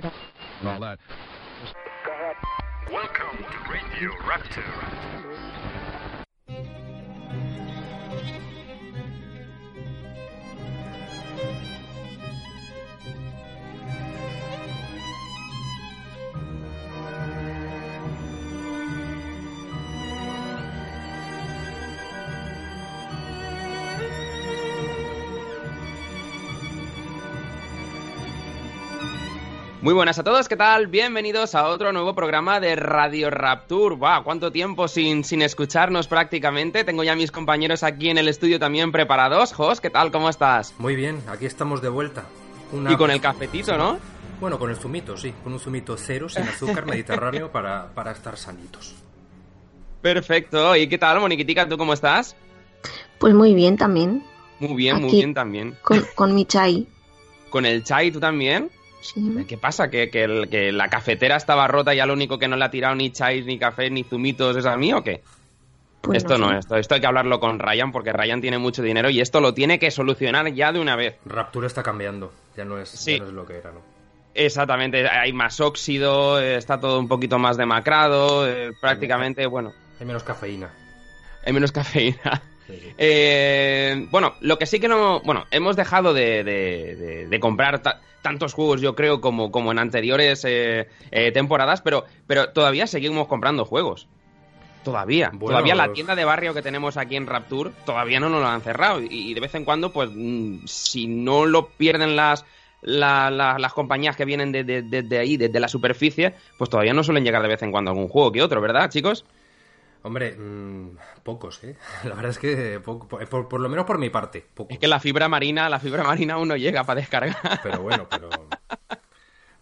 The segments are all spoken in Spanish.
and all that. Go ahead. Welcome to Radio Raptor. Muy buenas a todos, ¿qué tal? Bienvenidos a otro nuevo programa de Radio Rapture. ¡Wow! ¿Cuánto tiempo sin, sin escucharnos prácticamente? Tengo ya a mis compañeros aquí en el estudio también preparados. Jos, ¿qué tal? ¿Cómo estás? Muy bien, aquí estamos de vuelta. Una- Y con el cafetito, ¿no? Bueno, con el zumito, sí. Con un zumito cero, sin azúcar, mediterráneo, para, para estar sanitos. Perfecto. ¿Y qué tal, Moniquitica? ¿Tú cómo estás? Pues muy bien también, Muy bien, muy bien también. con, con mi chai. ¿Con el chai tú también? Sí. ¿Qué pasa? ¿Que, que, el- que la cafetera estaba rota y ya lo único que no le ha tirado ni chais, ni café, ni zumitos es a mí o qué? Pues esto no, sé. esto, esto hay que hablarlo con Ryan porque Ryan tiene mucho dinero y esto lo tiene que solucionar ya de una vez. Rapture está cambiando. Ya no es, Sí. ya no es lo que era, ¿no? Exactamente, hay más óxido, está todo un poquito más demacrado, eh, prácticamente, bueno, Hay menos cafeína. hay menos cafeína. Sí, sí. Eh, bueno, lo que sí que no. Bueno, hemos dejado de, de- de- de comprar ta- tantos juegos, yo creo, como, como en anteriores eh, eh, temporadas, pero, pero todavía seguimos comprando juegos. Todavía. Bueno, todavía la tienda de barrio que tenemos aquí en Rapture todavía no nos lo han cerrado. Y, y de vez en cuando, pues, mm, si no lo pierden las. la- la- las compañías que vienen de, de- de- de ahí, desde la superficie, pues todavía no suelen llegar de vez en cuando algún juego que otro, ¿verdad, chicos? Hombre, mm, pocos, ¿eh? La verdad es que poco, por, lo menos por mi parte, pocos. Es que la fibra marina, la fibra marina aún no llega para descargar. Pero bueno, pero...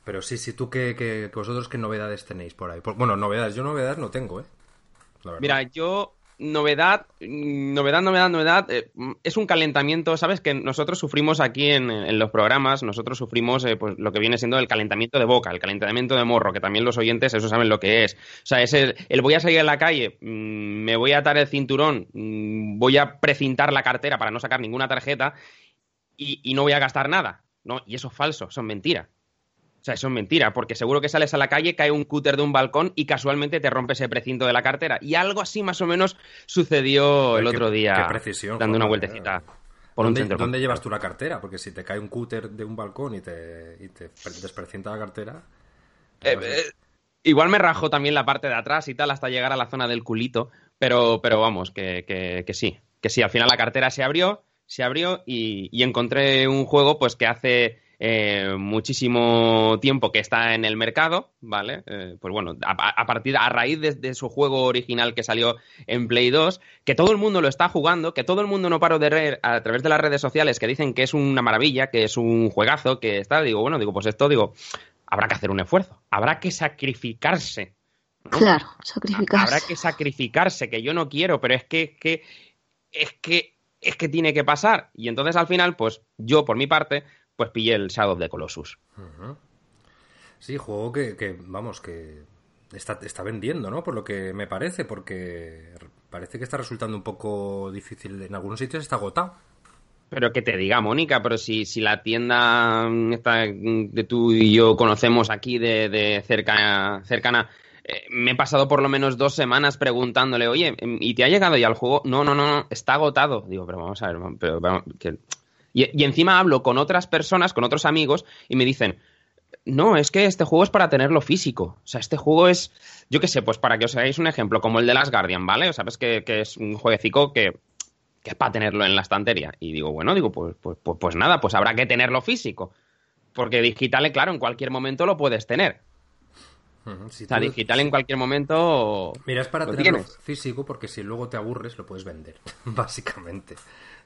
Pero sí, sí, tú qué, qué- vosotros qué novedades tenéis por ahí. Por- bueno, novedades, yo novedades no tengo, ¿eh? Mira, yo, novedad, novedad, novedad, novedad, eh, es un calentamiento, ¿sabes? Que nosotros sufrimos aquí en, en los programas, nosotros sufrimos eh, pues, lo que viene siendo el calentamiento de boca, el calentamiento de morro, que también los oyentes eso saben lo que es. O sea, es el, voy a salir a la calle, mm, me voy a atar el cinturón, mm, voy a precintar la cartera para no sacar ninguna tarjeta y, y no voy a gastar nada. ¿no? Y eso es falso, eso es mentira. O sea, eso es mentira, porque seguro que sales a la calle, cae un cúter de un balcón y casualmente te rompe ese precinto de la cartera. Y algo así más o menos sucedió el Qué- otro día, qué precisión, dando una vueltecita por un ¿Dónde, centro. dónde comercial. llevas tú la cartera? Porque si te cae un cúter de un balcón y te, y te la cartera... Eh, eh, igual me rajo también la parte de atrás y tal hasta llegar a la zona del culito, pero, pero vamos, que, que- que sí, que sí, al final la cartera se abrió, se abrió y, y encontré un juego pues que hace eh, muchísimo tiempo que está en el mercado, ¿vale? Eh, pues bueno, a, a partir, a raíz de, de su juego original que salió en Play 2, que todo el mundo lo está jugando, que todo el mundo no paro de leer a través de las redes sociales que dicen que es una maravilla, que es un juegazo, que está, digo, bueno, digo, pues esto, digo, habrá que hacer un esfuerzo, habrá que sacrificarse. ¿no? Claro, sacrificarse. Habrá que sacrificarse, que yo no quiero, pero es que, que es que es que tiene que pasar. Y entonces al final, pues yo por mi parte, pues pillé el Shadow of the Colossus. Sí, juego que, que, vamos, que está, está vendiendo, ¿no? Por lo que me parece, porque parece que está resultando un poco difícil. En algunos sitios está agotado. Pero que te diga, Mónica, pero si, si la tienda mm, esta mm, que tú y yo conocemos aquí de, de cerca, cercana, eh, me he pasado por lo menos dos semanas preguntándole, oye, mm, ¿y te ha llegado ya el juego? No, no, no, no, está agotado. Digo, pero vamos a ver, pero, vamos, que... Y, y encima hablo con otras personas, con otros amigos, y me dicen, no, es que este juego es para tenerlo físico. O sea, este juego es, yo qué sé, pues para que os hagáis un ejemplo, como el de Las Guardian, ¿vale? O sabes que, que es un jueguecico que, que es para tenerlo en la estantería. Y digo, bueno, digo, pues, pues, pues, pues nada, pues habrá que tenerlo físico. Porque digital, claro, en cualquier momento lo puedes tener. Si O sea, tú- digital en cualquier momento. Mira, es para lo tenerlo tienes. físico porque si luego te aburres lo puedes vender, básicamente.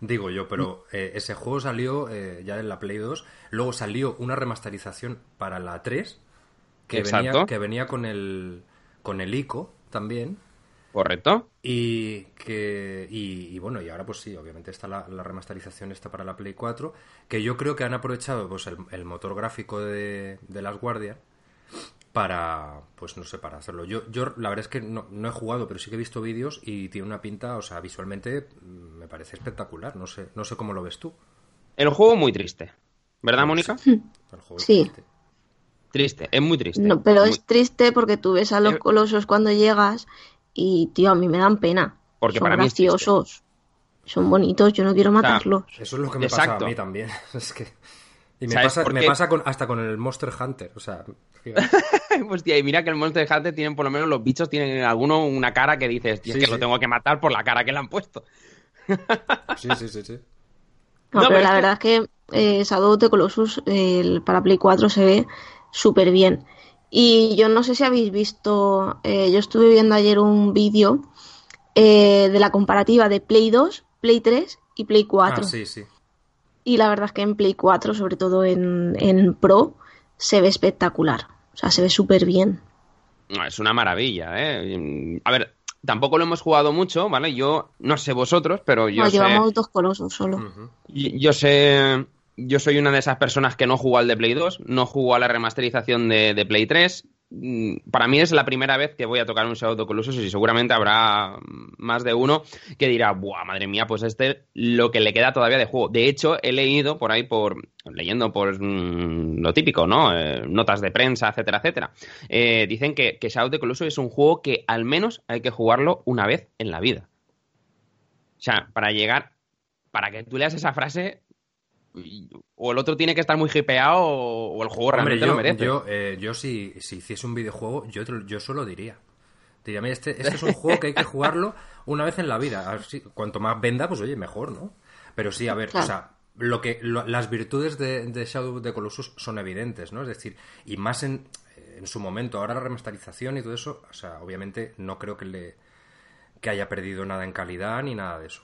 Digo yo, pero eh, ese juego salió eh, ya en la Play 2, luego salió una remasterización para la 3 que, venía, que venía con el, con el ICO también. ¿Correcto? Y que y, y bueno, y ahora pues sí, obviamente está la, la remasterización esta para la Play 4, que yo creo que han aprovechado pues el, el motor gráfico de, de Las Guardian para, pues no sé, para hacerlo. Yo, yo la verdad es que no, no he jugado, pero sí que he visto vídeos y tiene una pinta, o sea, visualmente mm, me parece espectacular. No sé, no sé cómo lo ves tú. El juego muy triste. ¿Verdad, Mónica? El juego es Sí. triste. Triste, es muy triste. No, pero Muy- es triste porque tú ves a los colosos cuando llegas y, tío, a mí me dan pena. Porque Son para mí es graciosos. Son bonitos, yo no quiero matarlos. Eso es lo que me Exacto. pasa a mí también. Es que... Y me ¿Sabes pasa, me con, hasta con el Monster Hunter. O sea. Hostia, y mira que el Monster Hunter tienen, por lo menos los bichos tienen alguno una cara que dices, tío, es Sí, que sí. lo tengo que matar por la cara que le han puesto. sí, sí, sí, sí. No, No, pero pero la que- verdad es que eh, Shadow of the Colossus eh, el- para Play 4 se ve súper bien. Y yo no sé si habéis visto, eh, yo estuve viendo ayer un vídeo eh, de la comparativa de Play 2, Play 3 y Play 4. Ah, sí, sí. Y la verdad es que en Play 4, sobre todo en, en Pro, se ve espectacular. O sea, se ve súper bien. No, Es una maravilla, ¿eh? A ver, tampoco lo hemos jugado mucho, ¿vale? Yo no sé vosotros, pero yo No, sé... llevamos dos colosos solo. Yo sé, yo soy una de esas personas que no jugó al de Play 2, no jugó a la remasterización de, de Play 3. Mm, Para mí es la primera vez que voy a tocar un Shadow Colossus y seguramente habrá más de uno que dirá, buah, madre mía, pues este lo que le queda todavía de juego. De hecho, he leído por ahí, por leyendo por mm, lo típico, ¿no? Eh, notas de prensa, etcétera, etcétera. Eh, dicen que, que Shadow Colossus es un juego que al menos hay que jugarlo una vez en la vida. O sea, para llegar, para que tú leas esa frase, o el otro tiene que estar muy hipeado o, el juego Hombre, realmente yo, lo merece. yo, eh, yo si, si hiciese un videojuego, yo, te lo- yo solo diría. Diría, mira, este, este es un juego que hay que jugarlo una vez en la vida. Así, cuanto más venda, pues oye, mejor, ¿no? Pero sí, a ver, Claro. o sea, lo que, lo- las virtudes de, de Shadow of the Colossus son evidentes, ¿no? Es decir, y más en, en su momento, ahora la remasterización y todo eso, o sea, obviamente no creo que le que haya perdido nada en calidad ni nada de eso.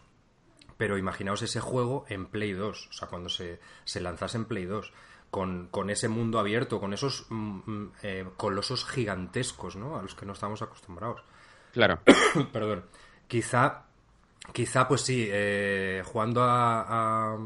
Pero imaginaos ese juego en Play 2, o sea, cuando se, se lanzase en Play 2, con, con ese mundo abierto, con esos mm, mm, eh, colosos gigantescos, ¿no? A los que no estamos acostumbrados. Claro. Perdón. Quizá, quizá pues sí, eh, jugando a, a,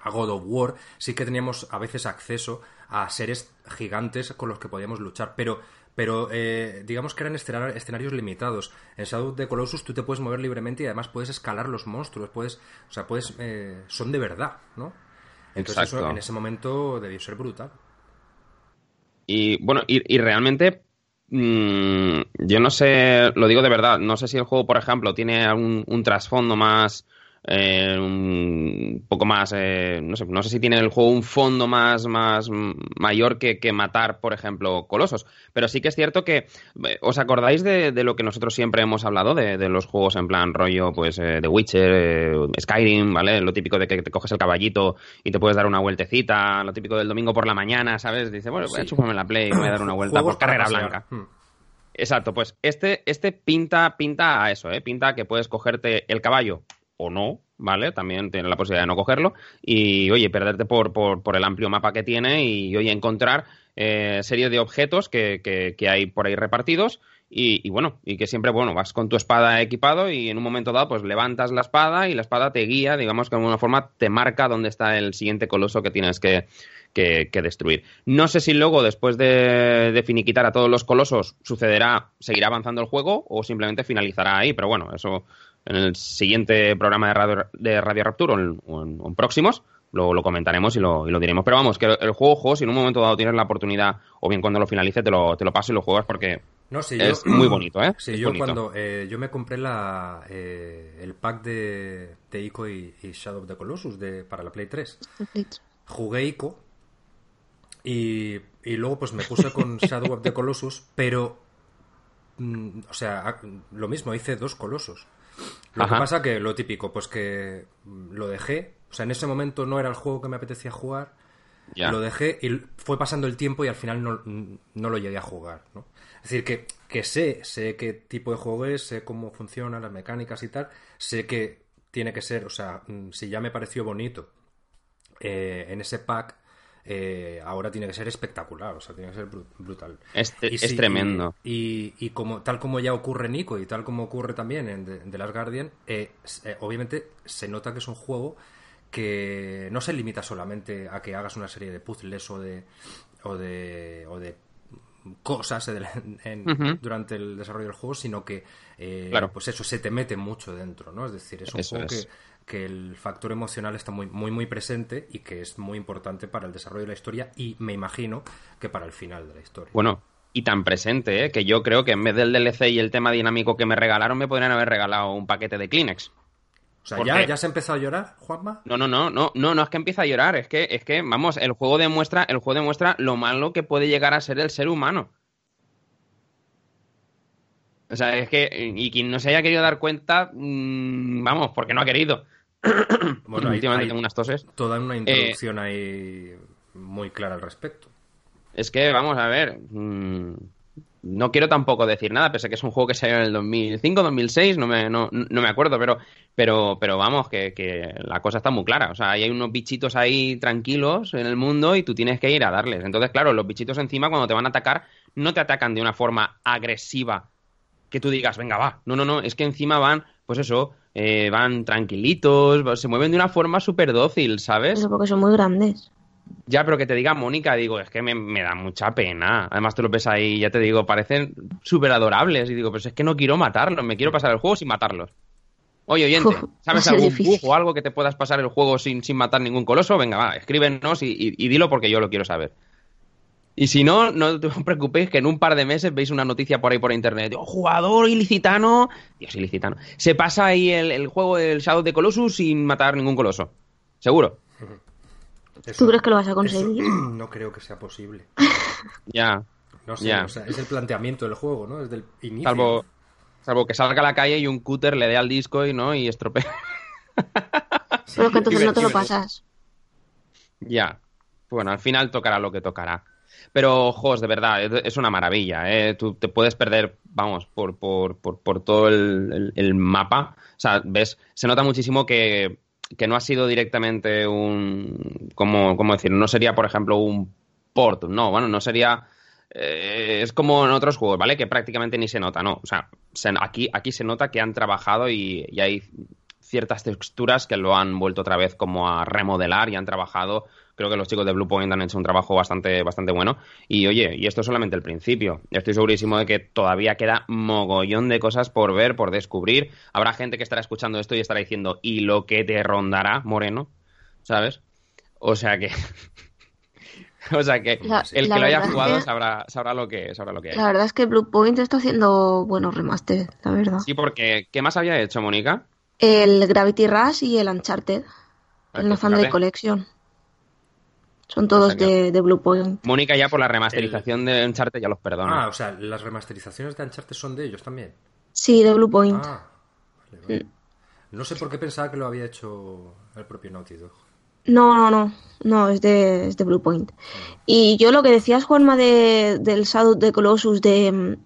a God of War, sí que teníamos a veces acceso a seres gigantes con los que podíamos luchar, pero, pero eh, digamos que eran escena- escenarios limitados. En Shadow of the Colossus tú te puedes mover libremente y además puedes escalar los monstruos, puedes, o sea, puedes, eh, son de verdad, ¿no? Entonces Exacto. eso en ese momento debió ser brutal. Y bueno, y, y realmente, mm, yo no sé, lo digo de verdad, no sé si el juego, por ejemplo, tiene un, un trasfondo más, eh, un poco más, eh, no sé, no sé si tiene el juego un fondo más, más mayor que, que matar, por ejemplo, colosos. Pero sí que es cierto que, eh, ¿os acordáis de, de lo que nosotros siempre hemos hablado de, de los juegos en plan rollo, pues, eh, The Witcher, Skyrim, ¿vale? Lo típico de que te coges el caballito y te puedes dar una vueltecita, lo típico del domingo por la mañana, ¿sabes? Dice, bueno, voy a Sí. chuparme la play y voy a dar una vuelta por carrera blanca. Hmm. Exacto, pues este, este pinta, pinta a eso, ¿eh? Pinta que puedes cogerte el caballo o no, ¿vale? También tienes la posibilidad de no cogerlo y, oye, perderte por, por, por el amplio mapa que tiene y, oye, encontrar eh, serie de objetos que, que, que hay por ahí repartidos y, y, bueno, y que siempre, bueno, vas con tu espada equipado y en un momento dado, pues levantas la espada y la espada te guía, digamos que de alguna forma te marca dónde está el siguiente coloso que tienes que, que, que destruir. No sé si luego, después de, de finiquitar a todos los colosos, sucederá, seguirá avanzando el juego o simplemente finalizará ahí, pero bueno, eso en el siguiente programa de Radio, de Radio Rapture o en, o en- o en próximos lo, lo comentaremos y lo, y lo diremos. Pero vamos, que el juego, juego, si en un momento dado tienes la oportunidad o bien cuando lo finalice te lo, te lo paso y lo juegas porque No, es yo, muy bonito, ¿eh? Sí, Es yo bonito. cuando eh, yo me compré la, eh, el pack de, de Ico y, y Shadow of the Colossus de, para la Play 3, jugué Ico y, y luego pues me puse con Shadow of the Colossus, pero mm, o sea, lo mismo, hice dos colosos. Lo Ajá. que pasa que lo típico, pues que mm, lo dejé, o sea, en ese momento no era el juego que me apetecía jugar, Ya. lo dejé y fue pasando el tiempo y al final no, no lo llegué a jugar, ¿no? Es decir, que, que sé, sé qué tipo de juego es, sé cómo funcionan las mecánicas y tal, sé que tiene que ser, o sea, mm, si ya me pareció bonito eh, en ese pack, eh, ahora tiene que ser espectacular, o sea, tiene que ser bru- brutal. Es, Y es sí, tremendo. Y, y como, tal como ya ocurre en Nico y tal como ocurre también en The, The Last Guardian, eh, eh, obviamente se nota que es un juego que no se limita solamente a que hagas una serie de puzzles o de o de, o de cosas en- en- Ujú. durante el desarrollo del juego, sino que eh, Claro. pues eso se te mete mucho dentro, ¿no? Es decir, es un Eso juego es. que, que el factor emocional está muy, muy, muy presente y que es muy importante para el desarrollo de la historia y me imagino que para el final de la historia. Bueno, y tan presente, ¿eh? que yo creo que en vez del DLC y el tema dinámico que me regalaron, me podrían haber regalado un paquete de Kleenex. O sea, ¿ya, ¿ya se ha empezado a llorar, Juanma? No, no, no, no, no, no es que empiece a llorar, es que, es que, vamos, el juego demuestra, el juego demuestra lo malo que puede llegar a ser el ser humano. O sea, es que, y quien no se haya querido dar cuenta, mmm, vamos, porque no ha querido. Bueno, hay, Últimamente hay tengo unas toses. toda una introducción ahí muy clara al respecto. Es que, vamos a ver. mmm, no quiero tampoco decir nada, pese a que es un juego que salió en el 2005, 2006, no me, no, no me acuerdo, pero, pero, pero vamos, que, que la cosa está muy clara. O sea, hay unos bichitos ahí tranquilos en el mundo y tú tienes que ir a darles. Entonces, claro, los bichitos encima, cuando te van a atacar, no te atacan de una forma agresiva que tú digas, venga, va. No, no, no, es que encima van, pues eso, eh, van tranquilitos, se mueven de una forma súper dócil, ¿sabes? Eso porque son muy grandes. Ya, pero que te diga Mónica, digo, es que me, me da mucha pena. Además, tú lo ves ahí, ya te digo, parecen súper adorables. Y digo, pues es que no quiero matarlos, me quiero pasar el juego sin matarlos. Oye, oyente, ¿sabes algún bug o algo que te puedas pasar el juego sin, sin matar ningún coloso? Venga, va, escríbenos y, y- y dilo porque yo lo quiero saber. Y si no, no te preocupéis que en un par de meses veis una noticia por ahí por internet. Oh, jugador ilicitano. Dios, ilicitano. Se pasa ahí el, el juego del Shadow de Colossus sin matar ningún coloso. Seguro. Eso- ¿Tú crees que lo vas a eso conseguir? no creo que sea posible. Ya. No sé, Ya. o sea, es el planteamiento del juego, ¿no? Desde el inicio. Salvo, salvo que salga a la calle y un cúter le dé al disco y no y estropee. Pero que entonces no te lo pasas. ya. Bueno, al final tocará lo que tocará. Pero, jos, de verdad, es- una maravilla. ¿eh? Tú te puedes perder, vamos, por, por, por, por todo el, el- el mapa. O sea, ves, se nota muchísimo que, que no ha sido directamente un. ¿Cómo, cómo decir? No sería, por ejemplo, un port. No, bueno, no sería. eh, es como en otros juegos, ¿vale? Que prácticamente ni se nota, ¿no? O sea, se- aquí, aquí se nota que han trabajado y, y hay ciertas texturas que lo han vuelto otra vez como a remodelar y han trabajado. Creo que los chicos de Blue Point han hecho un trabajo bastante, bastante bueno. Y oye, y esto es solamente el principio. Estoy segurísimo de que todavía queda mogollón de cosas por ver, por descubrir. Habrá gente que estará escuchando esto y estará diciendo, ¿y lo que te rondará, Moreno? ¿Sabes? O sea que. o sea que La- el la que lo haya jugado que- sabrá, sabrá lo que sabrá lo que hay. La verdad es que Blue Point está haciendo buenos remaster, la verdad. Sí, porque ¿qué más había hecho, Mónica? El Gravity Rush y el Uncharted. Ah, El Nathan fíjate. Drake Collection. Son todos O sea de, de Blue Point. Mónica ya por la remasterización de Uncharted ya los perdona. Ah, o sea, las remasterizaciones de Uncharted son de ellos también. Sí, de Blue Point. Ah, vale, vale. No sé por qué pensaba que lo había hecho el propio Naughty Dog. No, no, no. No, es de, es de Blue Point. Y yo lo que decías, Juanma, de, del Shadow de Colossus, de,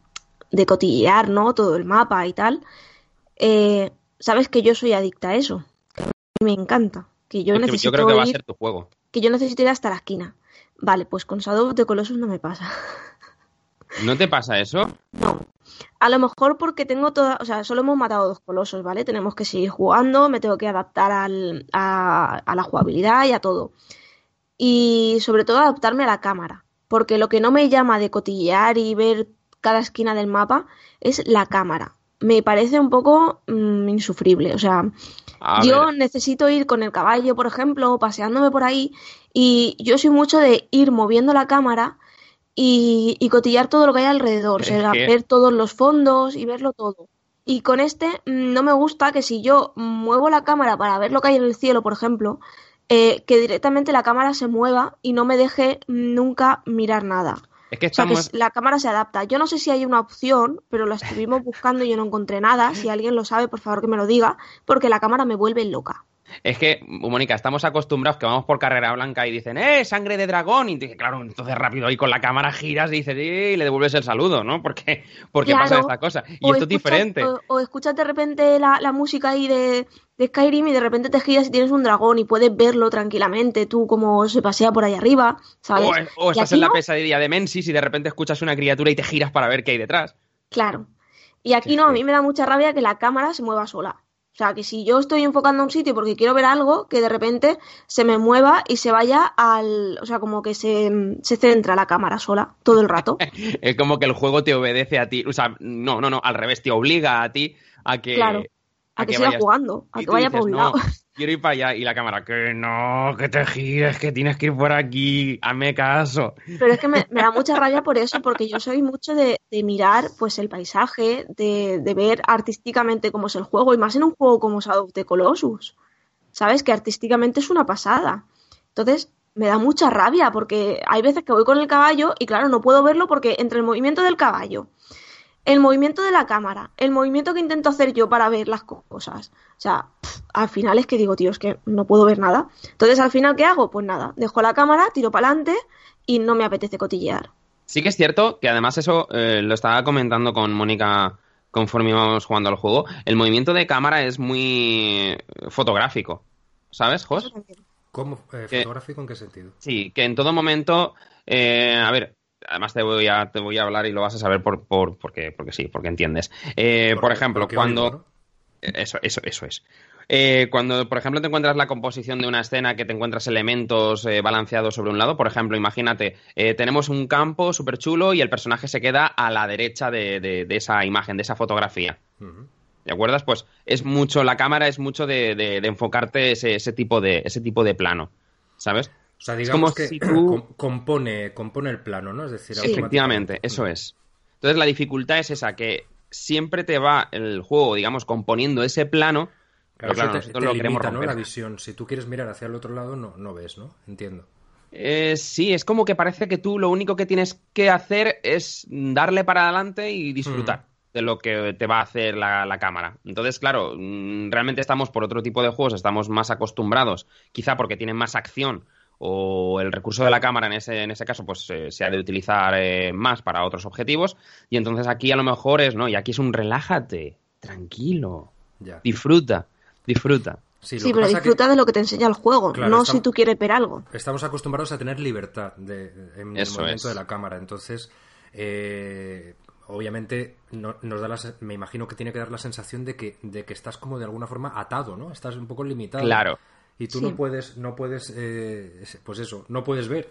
de cotillear, ¿no? Todo el mapa y tal. eh, Sabes que yo soy adicta a eso. Que a mí me encanta. Que yo Es que necesito yo creo que va a ser tu juego. Que yo necesito ir hasta la esquina. Vale, pues con Shadow de Colossus no me pasa. ¿No te pasa eso? No. A lo mejor porque tengo toda, o sea, solo hemos matado dos colosos, ¿vale? Tenemos que seguir jugando, me tengo que adaptar al- a, a la jugabilidad y a todo. Y sobre todo adaptarme a la cámara, porque lo que no me llama de cotillear y ver cada esquina del mapa es la cámara. Me parece un poco mm, insufrible, o sea, A yo ver, necesito ir con el caballo, por ejemplo, paseándome por ahí, y yo soy mucho de ir moviendo la cámara y, y cotillar todo lo que hay alrededor, o sea, que- ver todos los fondos y verlo todo. Y con este mm, no me gusta que si yo muevo la cámara para ver lo que hay en el cielo, por ejemplo, eh, que directamente la cámara se mueva y no me deje nunca mirar nada. Es que O sea, que estamos... s- la cámara se adapta. Yo no sé si hay una opción, pero la estuvimos buscando y yo no encontré nada. Si alguien lo sabe, por favor que me lo diga, porque la cámara me vuelve loca. Es que, Mónica, estamos acostumbrados que vamos por carrera blanca y dicen, ¡eh, sangre de dragón! Y dice, claro, entonces rápido ahí con la cámara giras y dices, "Eh", y le devuelves el saludo, ¿no? Porque, porque Claro. pasa esta cosa. Y O esto es diferente. O, o escuchas de repente la, la música ahí de, de Skyrim y de repente te giras y tienes un dragón y puedes verlo tranquilamente, tú como se pasea por ahí arriba, ¿sabes? O, estás en la pesadilla de Mensis y de repente escuchas una criatura y te giras para ver qué hay detrás. Claro. Y aquí no, a mí me da mucha rabia que la cámara se mueva sola. O sea, que si yo estoy enfocando a un sitio porque quiero ver algo, que de repente se me mueva y se vaya al... O sea, como que se, se centra la cámara sola todo el rato. Es como que el juego te obedece a ti. O sea, no, no, no, al revés, te obliga a ti a que. Claro. A que siga vayas- jugando, a que vaya dices, por un "No, lado. quiero ir para allá. Y la cámara, que no, que te gires, que tienes que ir por aquí, hazme caso. Pero es que me, da mucha rabia por eso, porque yo soy mucho de, mirar pues el paisaje, de, de, ver artísticamente cómo es el juego, y más en un juego como Shadow of the Colossus. ¿Sabes? Que artísticamente es una pasada. Entonces, me da mucha rabia, porque hay veces que voy con el caballo y claro, no puedo verlo porque entre el movimiento del caballo, el movimiento de la cámara, el movimiento que intento hacer yo para ver las cosas. O sea, al final es que digo, tío, es que no puedo ver nada. Entonces, al final, ¿qué hago? Pues nada, dejo la cámara, tiro para adelante y no me apetece cotillear. Sí que es cierto que además eso eh, lo estaba comentando con Mónica conforme íbamos jugando al juego. El movimiento de cámara es muy fotográfico. ¿Sabes, Jos? ¿Cómo? Eh, ¿Fotográfico en qué sentido? Sí, que en todo momento. Eh, a ver, además te voy a, te voy a hablar y lo vas a saber por, por, porque, porque sí, porque entiendes. Eh, por, ejemplo, cuando... Eso, eso, eso es. Eh, cuando, por ejemplo, te encuentras la composición de una escena que te encuentras elementos eh, balanceados sobre un lado, por ejemplo, imagínate, tenemos un campo súper chulo y el personaje se queda a la derecha de, esa imagen, de esa fotografía. ¿De acuerdas? Pues es mucho, la cámara es mucho de, enfocarte ese, ese, tipo de, ese tipo de plano, ¿sabes? O sea, digamos que compone, compone el plano, ¿no? Es decir, efectivamente, eso es. Entonces la dificultad es esa, que siempre te va el juego, digamos, componiendo ese plano. Claro, claro nosotros lo queremos romper. La visión. Si tú quieres mirar hacia el otro lado, no, no ves, ¿no? Entiendo. Eh, sí, es como que parece que tú lo único que tienes que hacer es darle para adelante y disfrutar. Mm. de lo que te va a hacer la, la, cámara. Entonces, claro, mm, realmente estamos por otro tipo de juegos, estamos más acostumbrados, quizá porque tienen más acción o el recurso de la cámara en ese, en ese caso pues eh, se ha de utilizar eh, más para otros objetivos y entonces aquí a lo mejor es, ¿no? Y aquí es un relájate, tranquilo, disfruta, disfruta. Sí, pero disfruta de lo que te enseña el juego, no si tú quieres ver algo. Estamos acostumbrados a tener libertad de, en el movimiento de la cámara, entonces eh, obviamente no, nos da me imagino que tiene que dar la sensación de que, de que estás como de alguna forma atado, ¿no? Estás un poco limitado. Claro y tú no puedes, no puedes, eh, pues eso, no puedes ver.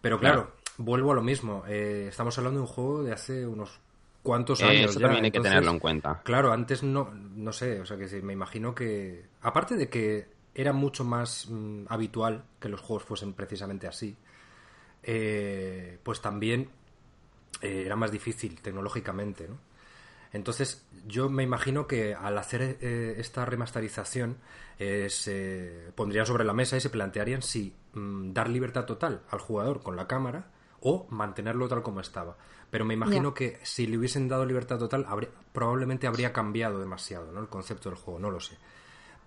Pero claro, vuelvo a lo mismo. Eh, estamos hablando de un juego de hace unos cuantos años. Eso también hay que tenerlo en cuenta. Claro, antes no, no sé, o sea que me imagino que, aparte de que era mucho más mm, habitual que los juegos fuesen precisamente así, eh, pues también era más difícil tecnológicamente, ¿no? Entonces, yo me imagino que al hacer eh, esta remasterización eh, se pondrían sobre la mesa y se plantearían si mm, dar libertad total al jugador con la cámara o mantenerlo tal como estaba. Pero me imagino que si le hubiesen dado libertad total, probablemente habría cambiado demasiado ¿no? el concepto del juego, no lo sé.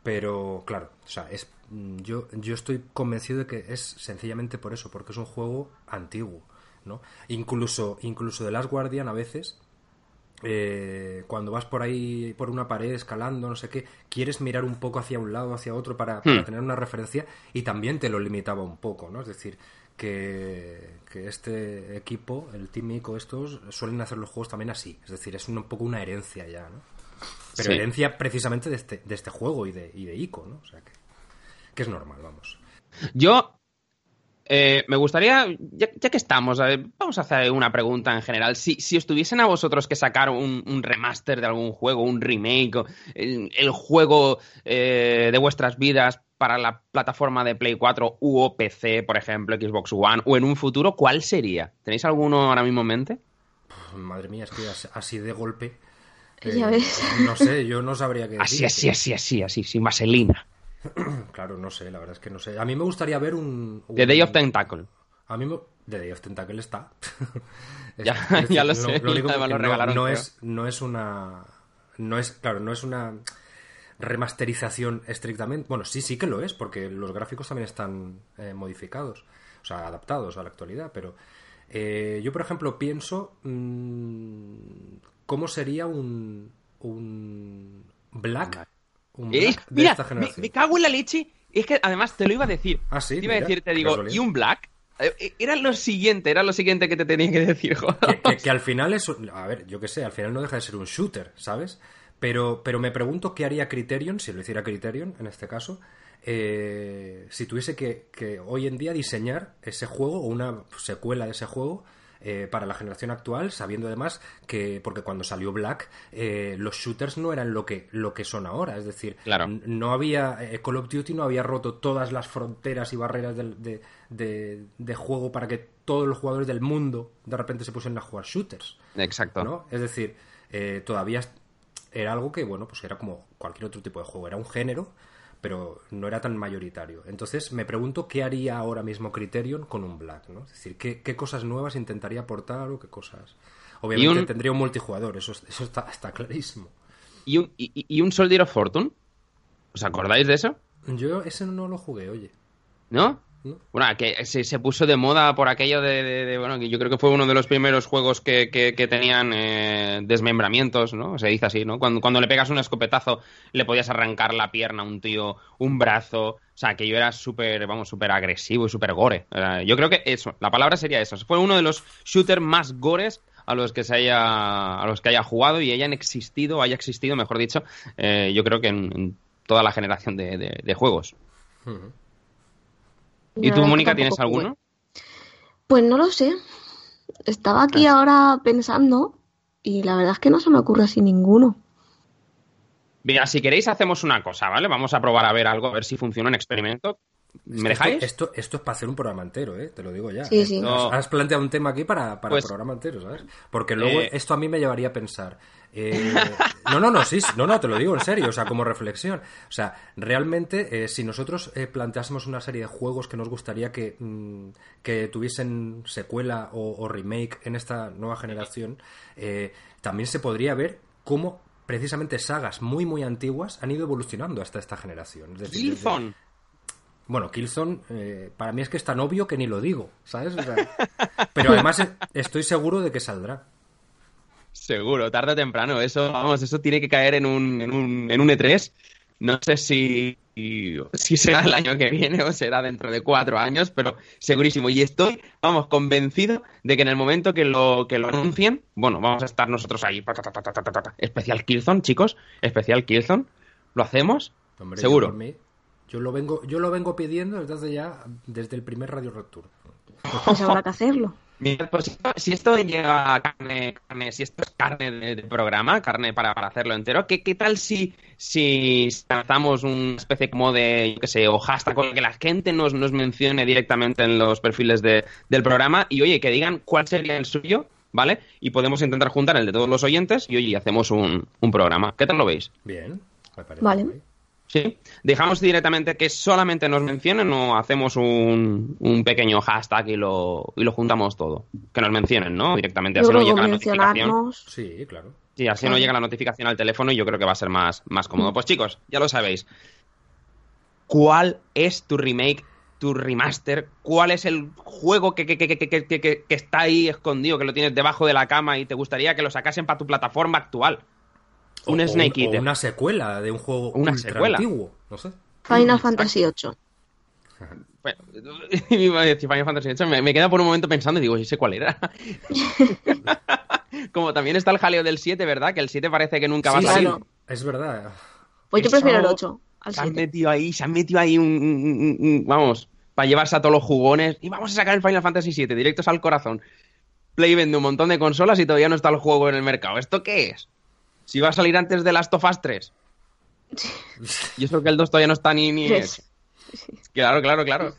Pero claro, o sea, es, mm, yo, yo estoy convencido de que es sencillamente por eso, porque es un juego antiguo. ¿no? Incluso, incluso de Last Guardian a veces eh, cuando vas por ahí, por una pared, escalando, no sé qué, quieres mirar un poco hacia un lado, hacia otro para, hmm. tener una referencia y también te lo limitaba un poco, ¿no? Es decir, que, este equipo, el Team Ico, estos, suelen hacer los juegos también así. Es decir, es un, poco una herencia ya, ¿no? Pero herencia precisamente de este, de este juego y de, y de Ico, ¿no? O sea que, que es normal, vamos. Yo eh, me gustaría, ya, que estamos, vamos a hacer una pregunta en general. Si, si os tuviesen a vosotros que sacar un, remaster de algún juego, un remake, el, juego eh, de vuestras vidas para la plataforma de Play 4 u PC, por ejemplo, Xbox One, o en un futuro, ¿cuál sería? ¿Tenéis alguno ahora mismo en mente? madre mía, es que así de golpe. Eh, no sé, yo no sabría qué decir. Así, así, así, así, así, sin vaselina. claro, no sé, la verdad es que no sé. A mí me gustaría ver un. The Day of Tentacle. A mí me... The Day of Tentacle está. ya, lo sé. Lo, único que no, es, no es una. No es, claro, no es una remasterización estrictamente. Bueno, sí, sí que lo es, porque los gráficos también están eh, modificados, o sea, adaptados a la actualidad, pero eh, yo, por ejemplo, pienso mmm, cómo sería un, un Black eh, mira, me, cago en la leche. Es que además te lo iba a decir. Ah, sí. Te iba a decir, te digo, ¿y un Black? Eh, eh, era lo siguiente, era lo siguiente que te tenía que decir, joder. Que, al final es. A ver, yo qué sé, al final no deja de ser un shooter, ¿sabes? Pero, pero me pregunto qué haría Criterion, si lo hiciera Criterion en este caso, si tuviese que, que, hoy en día diseñar ese juego o una secuela de ese juego eh, para la generación actual, sabiendo además que, porque cuando salió Black, eh, los shooters no eran lo que, lo que son ahora. Es decir, Claro. no había. eh, Call of Duty no había roto todas las fronteras y barreras del- de, de- de juego para que todos los jugadores del mundo de repente se pusieran a jugar shooters. Exacto. ¿no? Es decir, eh, todavía era algo que, bueno, pues era como cualquier otro tipo de juego, era un género, pero no era tan mayoritario. Entonces me pregunto qué haría ahora mismo Criterion con un Black, ¿no? Es decir, qué, qué cosas nuevas intentaría aportar o qué cosas... Obviamente un- tendría un multijugador, eso, eso está, está clarísimo. ¿Y un, y, y un Soldier of Fortune? ¿Os acordáis de eso? Yo ese no lo jugué, oye. ¿No? ¿No? Bueno, que se, se puso de moda por aquello de, de- de- bueno, yo creo que fue uno de los primeros juegos que, que- que tenían eh, desmembramientos, ¿no? Se dice así, ¿no? Cuando, cuando le pegas un escopetazo le podías arrancar la pierna a un tío, un brazo, o sea, que yo era súper, vamos, súper agresivo y súper gore. Yo creo que eso, la palabra sería eso. Fue uno de los shooters más gores a los que se haya, a los que haya jugado y hayan existido, haya existido, mejor dicho, eh, yo creo que en, en toda la generación de, de- de juegos. ¿Y tú, Mónica, tienes jugué. alguno? Pues no lo sé. Estaba aquí ahora pensando y la verdad es que no se me ocurre así ninguno. Mira, si queréis hacemos una cosa, ¿vale? Vamos a probar a ver algo, a ver si funciona un experimento. ¿Me dejáis? Esto, esto, esto es para hacer un programa entero, ¿eh? Te lo digo ya. Sí, sí. Has-. Has, planteado un tema aquí para, para Pues- programa entero, ¿sabes? Porque luego Eh. esto a mí me llevaría a pensar. Eh, no, no, no, sí, no, no, te lo digo en serio, o sea, como reflexión. O sea, realmente, eh, si nosotros eh, planteásemos una serie de juegos que nos gustaría que, mm, que tuviesen secuela o, o remake en esta nueva generación, eh, también se podría ver cómo precisamente sagas muy, muy antiguas han ido evolucionando hasta esta generación. Es decir, desde- Killzone. bueno, Killzone, eh, para mí es que es tan obvio que ni lo digo, ¿sabes? O sea, pero además eh, estoy seguro de que saldrá. Seguro, tarde o temprano. Eso, vamos, eso tiene que caer en un, en un, en un E3. No sé si, si será el año que viene o será dentro de cuatro años, pero segurísimo. Y estoy, vamos, convencido de que en el momento que lo, que lo anuncien, bueno, vamos a estar nosotros ahí. ta, ta, ta. Especial Killzone, chicos. Especial Killzone. ¿Lo hacemos? Hombre, Seguro. Yo, por mí, yo lo vengo, yo lo vengo pidiendo desde ya, desde el primer Radio Return. Pues habrá que hacerlo. Mira, pues si esto- si esto llega a carne, carne, si esto es carne de, de programa, carne para, para hacerlo entero, ¿qué, qué tal si, si lanzamos una especie como de, yo qué sé, o hashtag con el que la gente nos, nos mencione directamente en los perfiles de- del programa y, oye, que digan cuál sería el suyo, ¿vale? Y podemos intentar juntar el de todos los oyentes y, oye, hacemos un, un programa. ¿Qué tal lo veis? Bien, me parece Vale. ¿Sí? ¿Dejamos directamente que solamente nos mencionen o hacemos un, un pequeño hashtag y lo, y lo juntamos todo? Que nos mencionen, ¿no? Directamente, así no llega la notificación. Sí, claro. Sí, así no llega la notificación al teléfono y yo creo que va a ser más, más cómodo. Pues chicos, ya lo sabéis. ¿Cuál es tu remake, tu remaster? ¿Cuál es el juego que, que, que, que, que, que- que- que está ahí escondido, que lo tienes debajo de la cama y te gugustaría que lo sacasen para tu plataforma actual? Un O- o Snake o Eater. una secuela de un juego Una ultra secuela. antiguo, no sé. Final Fantasy VIII. Bueno, iba a decir Final Fantasy VIII, me, me queda por un momento pensando y digo, ¿y ese cuál era? Como también está el jaleo del 7, ¿verdad? Que el 7 parece que nunca va a salir. claro. Es verdad. Pues yo Eso- prefiero el 8 al Se han 7. metido ahí, se han metido ahí un, un- un- un- vamos, para llevarse a todos los jugones y vamos a sacar el Final Fantasy VII directos al corazón. Play vende un montón de consolas y todavía no está el juego en el mercado. ¿Esto qué es? Si va a salir antes de Last of Us 3. Y eso que el 2 todavía no está ni, ni hecho. Claro, claro, claro.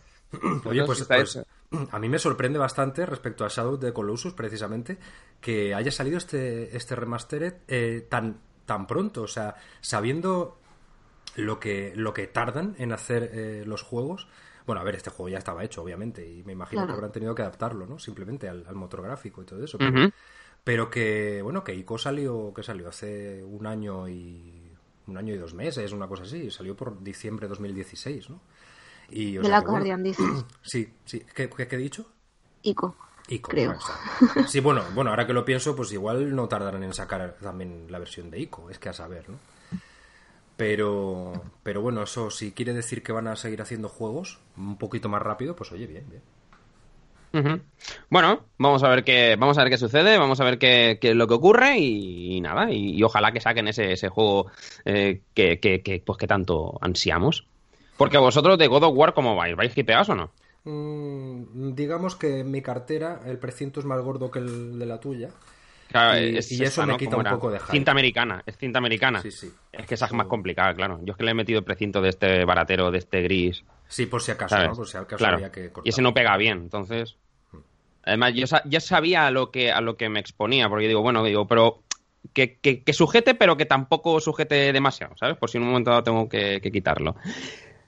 Oye, pues, está pues, a mí me sorprende bastante respecto a Shadow of the Colossus, precisamente, que haya salido este, este remastered eh, tan, tan pronto. O sea, sabiendo lo que, lo que tardan en hacer eh, los juegos. Bueno, a ver, este juego ya estaba hecho, obviamente, y me imagino Claro. que habrán tenido que adaptarlo, ¿no? Simplemente al, al motor gráfico y todo eso. Pero. Pero que, bueno, que Ico salió, que salió hace un año y un año y dos meses, una cosa así. Salió por diciembre de 2016, ¿no? Y, o De sea la que, bueno, Guardian, dices. Sí, sí. ¿Qué, qué, qué he dicho? Ico. Ico. Creo. Sí, bueno, bueno, ahora que lo pienso, pues igual no tardarán en sacar también la versión de Ico, es que a saber, ¿no? Pero, pero bueno, eso si quiere decir que van a seguir haciendo juegos un poquito más rápido, pues oye, bien, bien. Bueno, vamos a ver qué, vamos a ver qué sucede, vamos a ver qué, qué es lo que ocurre y, y nada, y, y ojalá que saquen ese, ese juego eh, que, que, que, pues que tanto ansiamos. Porque vosotros de God of War, ¿cómo vais? ¿Vais hipeados o no? mm, digamos que en mi cartera el precinto es más gordo que el de la tuya. Claro, Y- es y eso me quita ¿Cómo un poco de hype. Cinta americana, es cinta americana. Sí, sí. Es que esa es más complicada, claro. Yo es que le he metido el precinto de este baratero, de este gris. Sí, por si acaso, ¿sabes? ¿no? Por si acaso Claro. había que cortar. Y ese no pega bien, entonces. Además, yo ya sabía a lo que, a lo que me exponía, porque digo, bueno, digo, pero que, que, que sujete, pero que tampoco sujete demasiado, ¿sabes? Por si en un momento dado tengo que, quitarlo.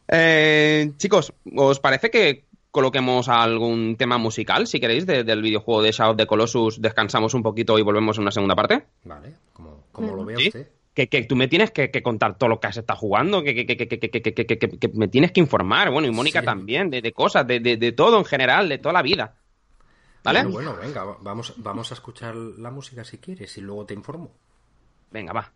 Eh, chicos, ¿os parece que coloquemos algún tema musical, si queréis, de, del videojuego de Shadow of the Colossus? Descansamos un poquito y volvemos en una segunda parte. Vale, como, como lo veo ¿Sí? usted. Que, que, tú me tienes que, contar todo lo que has estado jugando, que, que me tienes que informar, bueno, y Mónica sí. también, de, de cosas, de, de, de, todo en general, de toda la vida. ¿Vale? Bueno, bueno, venga, va- vamos, vamos a escuchar la música si quieres y luego te informo. Venga, va.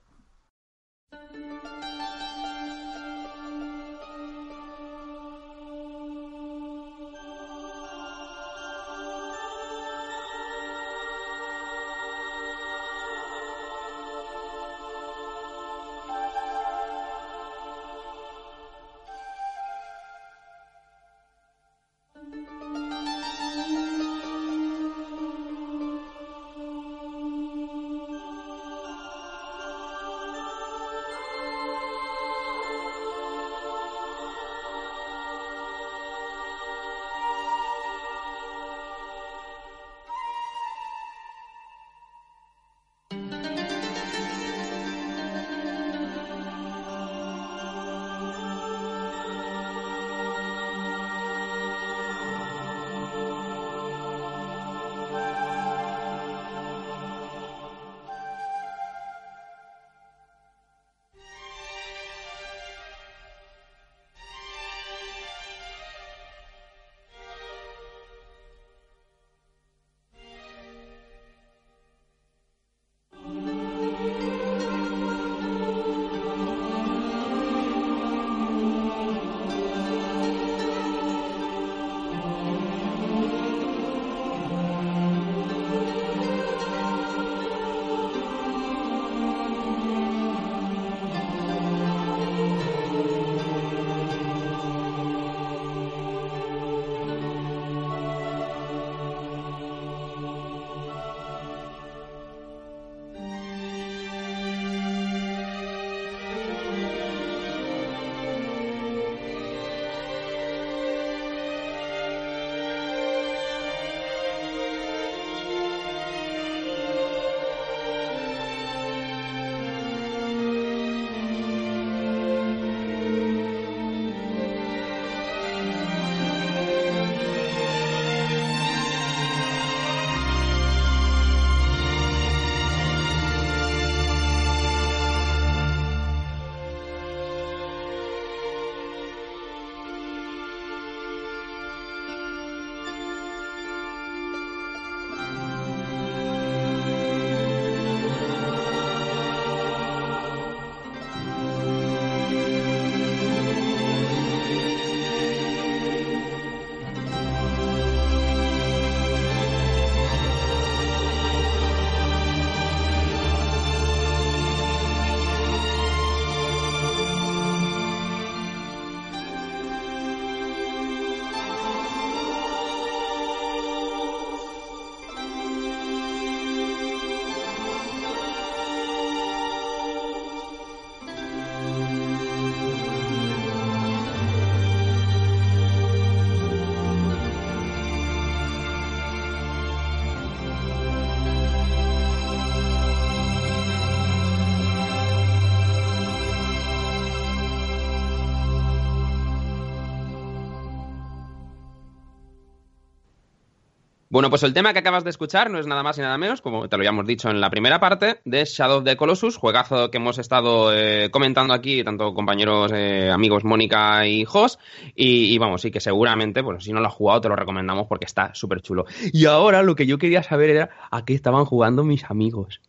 Bueno, pues el tema que acabas de escuchar no es nada más y nada menos, como te lo habíamos dicho en la primera parte, de Shadow of the Colossus, juegazo que hemos estado eh, comentando aquí, tanto compañeros, eh, amigos Mónica y Jos, y, y vamos, sí que seguramente, pues si no lo has jugado, te lo recomendamos porque está súper chulo. Y ahora lo que yo quería saber era a qué estaban jugando mis amigos.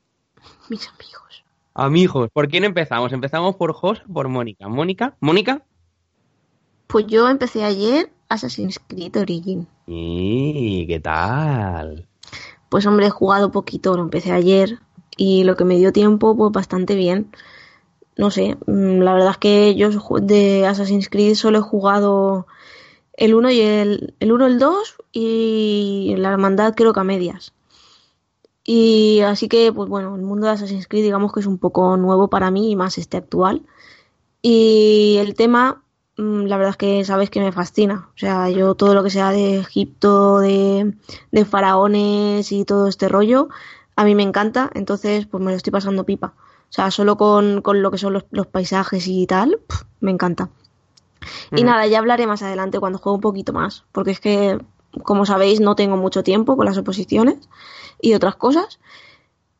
Mis amigos. Amigos, ¿por quién empezamos? ¿Empezamos por Jos o por Mónica? ¿Mónica? ¿Mónica? Pues yo empecé ayer Assassin's Creed Origin. ¿Y qué tal? Pues hombre, he jugado poquito, lo empecé ayer y lo que me dio tiempo, pues bastante bien. No sé, mm, la verdad es que yo de Assassin's Creed solo he jugado el 1 y el, el 1, el 2 y la hermandad creo que a medias. Y así que, pues bueno, el mundo de Assassin's Creed digamos que es un poco nuevo para mí y más este actual. Y el tema, la verdad es que sabes que me fascina. O sea, yo todo lo que sea de Egipto, de, de faraones y todo este rollo, a mí me encanta. Entonces, pues me lo estoy pasando pipa. O sea, solo con, con lo que son los, los paisajes y tal, me encanta. Y nada, ya hablaré más adelante cuando juegue un poquito más, porque es que, como sabéis, no tengo mucho tiempo con las oposiciones y otras cosas.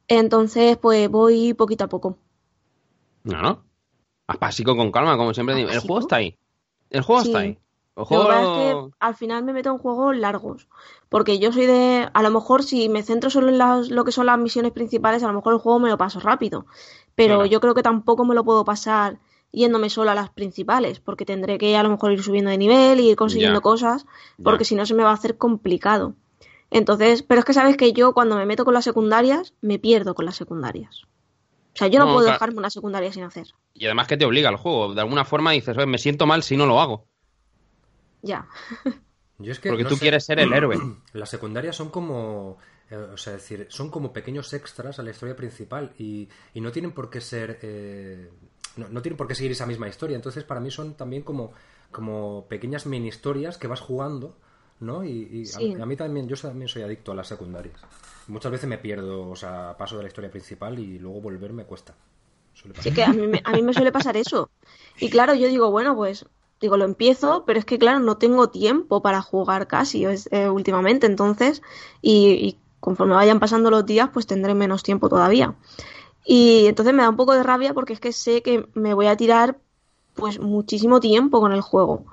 Entonces, pues voy poquito a poco. No, no. Haz pasico con calma, como siempre digo. El juego está ahí. El juego Sí. está ahí. El pasa es juego... que al final me meto en juegos largos, porque yo soy de, a lo mejor si me centro solo en las, lo que son las misiones principales, a lo mejor el juego me lo paso rápido, pero Claro. yo creo que tampoco me lo puedo pasar yéndome solo a las principales, porque tendré que a lo mejor ir subiendo de nivel y ir consiguiendo Ya. cosas, porque si no se me va a hacer complicado. Entonces, pero es que sabes que yo cuando me meto con las secundarias, me pierdo con las secundarias. O sea, yo no, No, puedo claro. dejarme una secundaria sin hacer. Y además que te obliga el juego. De alguna forma dices, "Oye, me siento mal si no lo hago. Ya. Yo es que Porque no tú sé- quieres ser el héroe. Las secundarias son como. eh, o sea, es decir, son como pequeños extras a la historia principal y, y no tienen por qué ser. eh, no, no tienen por qué seguir esa misma historia. Entonces, para mí son también como, como pequeñas mini historias que vas jugando, ¿no? Y, y a- Sí. a, mí también, yo también soy adicto a las secundarias. Muchas veces me pierdo, o sea, paso de la historia principal y luego volver me cuesta. Suele pasar. Sí, que a mí, me, a mí me suele pasar eso. Y claro, yo digo, bueno, pues, digo, lo empiezo, pero es que, claro, no tengo tiempo para jugar casi es- eh, últimamente, entonces, y, y conforme vayan pasando los días, pues tendré menos tiempo todavía. Y entonces me da un poco de rabia porque es que sé que me voy a tirar, pues, muchísimo tiempo con el juego.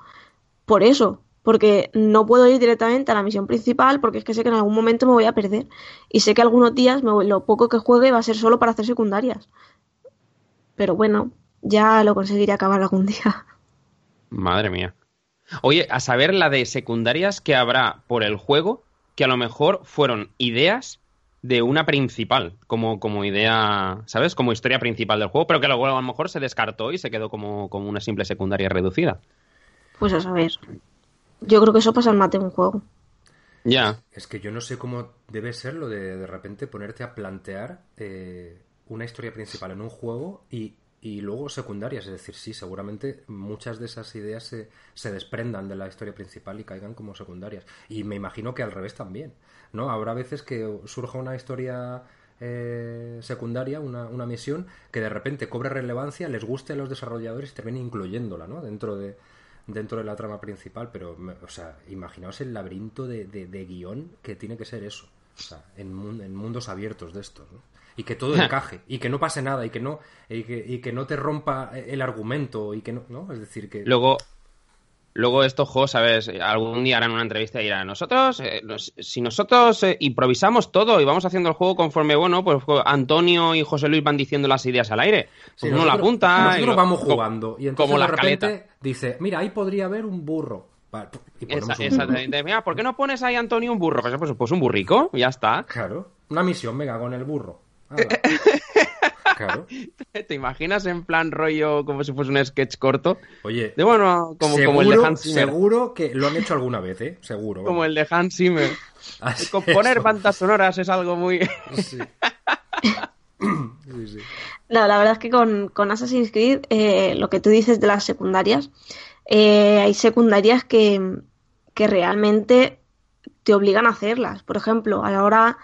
Por eso, porque no puedo ir directamente a la misión principal porque es que sé que en algún momento me voy a perder. Y sé que algunos días me voy- lo poco que juegue va a ser solo para hacer secundarias. Pero bueno, ya lo conseguiré acabar algún día. Madre mía. Oye, a saber la de secundarias que habrá por el juego, que a lo mejor fueron ideas de una principal, como, como idea, ¿sabes? Como historia principal del juego, pero que luego a lo mejor se descartó y se quedó como, como una simple secundaria reducida. Pues a saber. Yo creo que eso pasa en mate en un juego. Ya. Es que yo no sé cómo debe ser lo de de repente ponerte a plantear eh, una historia principal en un juego y, y luego secundarias. Es decir, sí, seguramente muchas de esas ideas se, se desprendan de la historia principal y caigan como secundarias. Y me imagino que al revés también. ¿no? Habrá veces que surja una historia eh, secundaria, una, una misión, que de repente cobre relevancia, les guste a los desarrolladores y terminen incluyéndola ¿no? dentro de dentro de la trama principal, pero, me- o sea, imaginaos el laberinto de, de- de guion que tiene que ser eso, o sea, en, en mundos abiertos de estos, ¿no? Y que todo encaje, y que no pase nada, y que no, y que, y que no te rompa el argumento, y que no, ¿no? Es decir, que... Luego, luego estos juegos, ¿sabes? Algún día harán una entrevista y dirán, nosotros, eh, nos- si nosotros eh, improvisamos todo y vamos haciendo el juego conforme, bueno, pues Antonio y José Luis van diciendo las ideas al aire. Sí, Pues uno la nosotros- apunta. y lo- vamos jugando, y entonces como de la repente dice, mira, ahí podría haber un burro. Vale, y ponemos Esa- un exactamente. Mira, ¿por qué no pones ahí Antonio un burro? Pues, pues, pues un burrico, ya está. Claro, una misión, venga, con el burro. Claro. ¿Te imaginas en plan rollo como si fuese un sketch corto? Oye, De bueno, como, seguro, como el de Hans Zimmer. seguro que lo han hecho alguna vez, ¿eh? Seguro. Como el de Hans Zimmer. Así Componer bandas sonoras es algo muy... Sí. Sí, sí. No, la verdad es que con, con Assassin's Creed, eh, lo que tú dices de las secundarias, eh, hay secundarias que, que realmente te obligan a hacerlas. Por ejemplo, a la hora,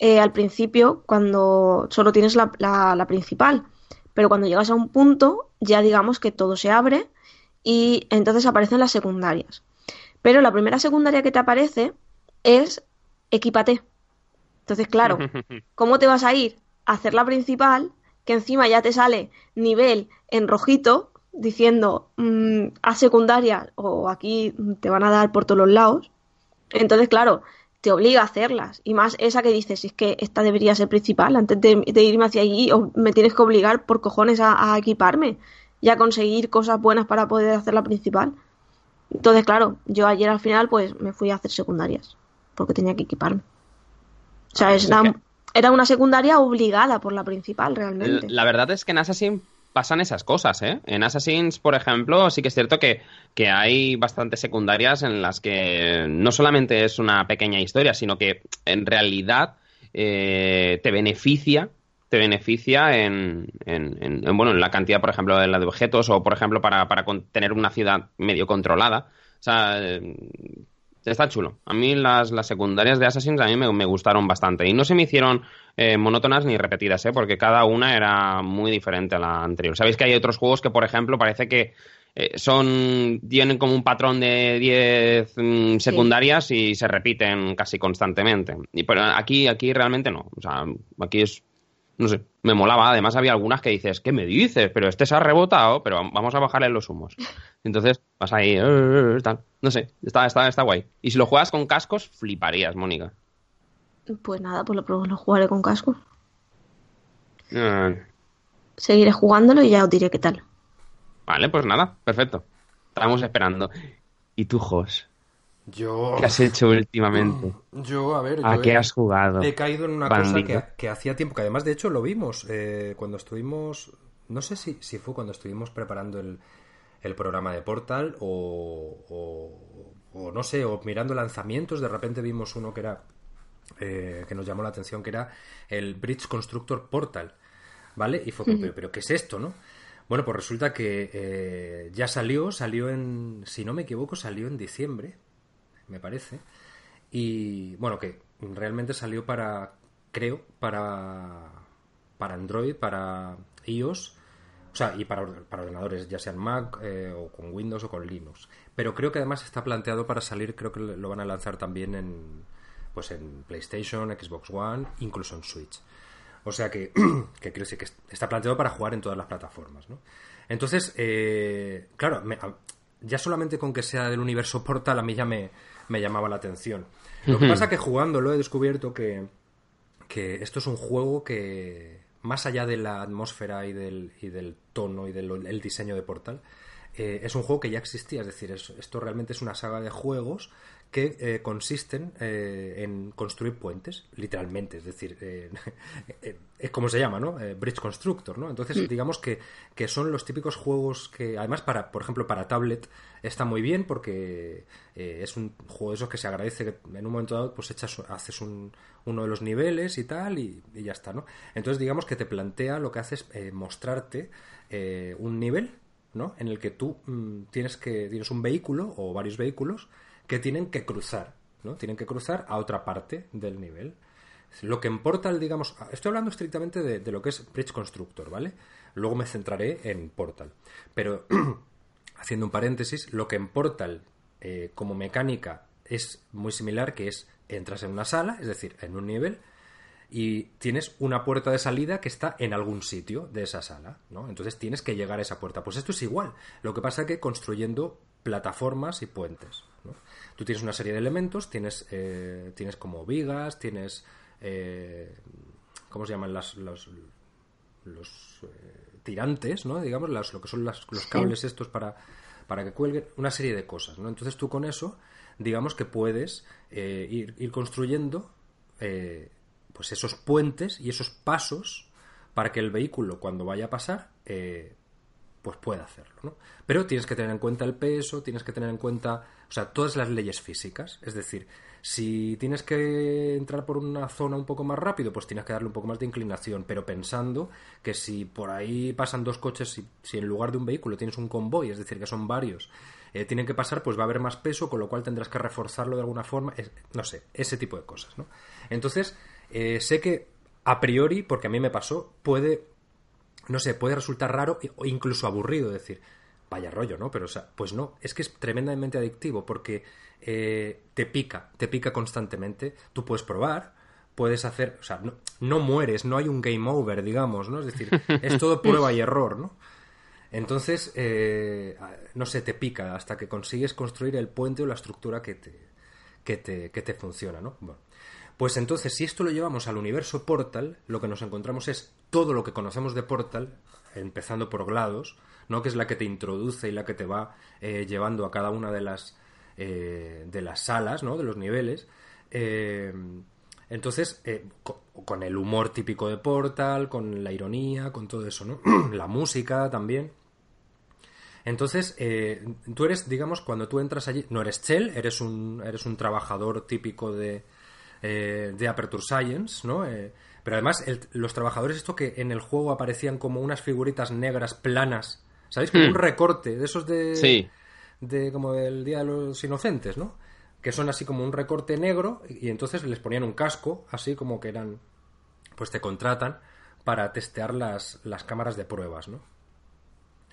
eh, al principio, cuando solo tienes la, la- la principal, pero cuando llegas a un punto, ya digamos que todo se abre y entonces aparecen las secundarias. Pero la primera secundaria que te aparece es equípate. Entonces, claro, ¿cómo te vas a ir a hacer la principal? Que encima ya te sale nivel en rojito diciendo mm, a secundaria o aquí te van a dar por todos los lados. Entonces, claro, te obliga a hacerlas. Y más esa que dices, es que esta debería ser principal antes de, de irme hacia allí o me tienes que obligar por cojones a, a equiparme y a conseguir cosas buenas para poder hacer la principal. Entonces, claro, yo ayer al final pues me fui a hacer secundarias porque tenía que equiparme. O sea, es es una- que- era una secundaria obligada por la principal realmente. La verdad es que en Assassin pasan esas cosas, ¿eh? En Assassins, por ejemplo, sí que es cierto que, que hay bastantes secundarias en las que no solamente es una pequeña historia, sino que en realidad eh, te beneficia te beneficia en, en, bueno, en la cantidad, por ejemplo, de la de objetos o, por ejemplo, para, para tener una ciudad medio controlada. O sea, eh, está chulo. A mí las, las secundarias de Assassin's a mí me, gustaron bastante. Y no se me hicieron eh, monótonas ni repetidas, ¿eh? porque cada una era muy diferente a la anterior. Sabéis que hay otros juegos que, por ejemplo, parece que eh, son tienen como un patrón de 10 mm, secundarias y se repiten casi constantemente. Y, pero aquí, aquí realmente no. O sea, aquí es no sé, me molaba. Además, había algunas que dices, ¿qué me dices? Pero este se ha rebotado, pero vamos a bajarle los humos. Entonces, vas ahí, eh, eh, no sé, está, está, está guay. Y si lo juegas con cascos, fliparías, Mónica. Pues nada, pues lo, lo jugaré con cascos. Seguiré jugándolo y ya os diré qué tal. Vale, pues nada, perfecto. Estamos esperando. ¿Y tú, Jos? Yo... ¿Qué has hecho últimamente? Yo, a ver... ¿A qué has jugado? He caído en una cosa que, hacía tiempo, que además de hecho lo vimos eh, cuando estuvimos... No sé si, si fue cuando estuvimos preparando el, el programa de Portal o, o, no sé, o mirando lanzamientos, de repente vimos uno que era... Eh, que nos llamó la atención, que era el Bridge Constructor Portal, ¿vale? Y fue, pero, pero, ¿qué es esto, no? Bueno, pues resulta que eh, ya salió, salió en, si no me equivoco, salió en diciembre, me parece. Y bueno, que realmente salió para, creo, para, para Android, para iOS, o sea, y para, para ordenadores, ya sean Mac eh, o con Windows o con Linux. Pero creo que además está planteado para salir, creo que lo van a lanzar también en, pues en PlayStation, Xbox One, incluso en Switch. O sea que, que quiero decir que está planteado para jugar en todas las plataformas, ¿no? Entonces, eh, claro, ya solamente con que sea del universo Portal a mí ya me, me llamaba la atención. Lo que pasa que jugándolo he descubierto que, que esto es un juego que, más allá de la atmósfera y del, y del tono y del diseño de Portal, eh, es un juego que ya existía. Es decir, esto realmente es una saga de juegos que eh, consisten eh, en construir puentes, literalmente, es decir, eh, es como se llama, ¿no? Bridge Constructor, ¿no? Entonces, mm. digamos que, que, son los típicos juegos que, además, para, por ejemplo, para tablet está muy bien porque es un juego de esos que se agradece que en un momento dado, pues echas, haces un, uno de los niveles y tal y, ya está, ¿no? Entonces, digamos que te plantea lo que hace es mostrarte un nivel, ¿no? En el que tú mm, tienes que tienes un vehículo o varios vehículos que tienen que cruzar, ¿no? Tienen que cruzar a otra parte del nivel. Lo que en Portal, digamos, estoy hablando estrictamente de, lo que es Bridge Constructor, ¿vale? Luego me centraré en Portal. Pero, haciendo un paréntesis, lo que en Portal, eh, como mecánica, es muy similar, que es entras en una sala, es decir, en un nivel, y tienes una puerta de salida que está en algún sitio de esa sala, ¿no? Entonces tienes que llegar a esa puerta. Pues esto es igual. Lo que pasa es que construyendo plataformas y puentes. Tú tienes una serie de elementos, tienes, eh, tienes como vigas, tienes... Eh, ¿Cómo se llaman las, los, los eh, tirantes, ¿no? Digamos, las, lo que son los cables estos para, para que cuelguen, una serie de cosas, ¿no? Entonces tú con eso, digamos que puedes ir, ir, construyendo pues esos puentes y esos pasos para que el vehículo cuando vaya a pasar pues pueda hacerlo, ¿no? Pero tienes que tener en cuenta el peso, tienes que tener en cuenta, o sea, todas las leyes físicas, es decir, si tienes que entrar por una zona un poco más rápido, pues tienes que darle un poco más de inclinación, pero pensando que si por ahí pasan dos coches, si, si en lugar de un vehículo tienes un convoy, es decir, que son varios, eh, tienen que pasar, pues va a haber más peso, con lo cual tendrás que reforzarlo de alguna forma, no sé, ese tipo de cosas, ¿no? Entonces, eh, sé que a priori, porque a mí me pasó, puede no sé, puede resultar raro o incluso aburrido decir, vaya rollo, ¿no? Pero, o sea, pues no, es que es tremendamente adictivo porque eh, te pica, te pica constantemente. Tú puedes probar, puedes hacer, o sea, no, mueres, no hay un game over, digamos, ¿no? Es decir, es todo prueba y error, ¿no? Entonces, eh, no sé, te pica hasta que consigues construir el puente o la estructura que te, que te, que te funciona, ¿no? Bueno, pues entonces, si esto lo llevamos al universo Portal, lo que nos encontramos es todo lo que conocemos de Portal, empezando por GLaDOS, ¿no? que es la que te introduce y la que te va eh, llevando a cada una de las, eh, de las salas, ¿no? de los niveles. Eh, Entonces, eh, co- con, el humor típico de Portal, con la ironía, con todo eso, ¿no? la música también. Entonces, eh, tú eres, digamos, cuando tú entras allí, no eres Shell, eres un, eres un trabajador típico de, eh, de Aperture Science, ¿no? Eh, pero además, el- los trabajadores, esto que en el juego aparecían como unas figuritas negras planas, ¿sabéis? Como Hmm. un recorte, de esos de, Sí. de como del Día de los Inocentes, ¿no? Que son así como un recorte negro y entonces les ponían un casco, así como que eran, pues te contratan para testear las, las cámaras de pruebas, ¿no?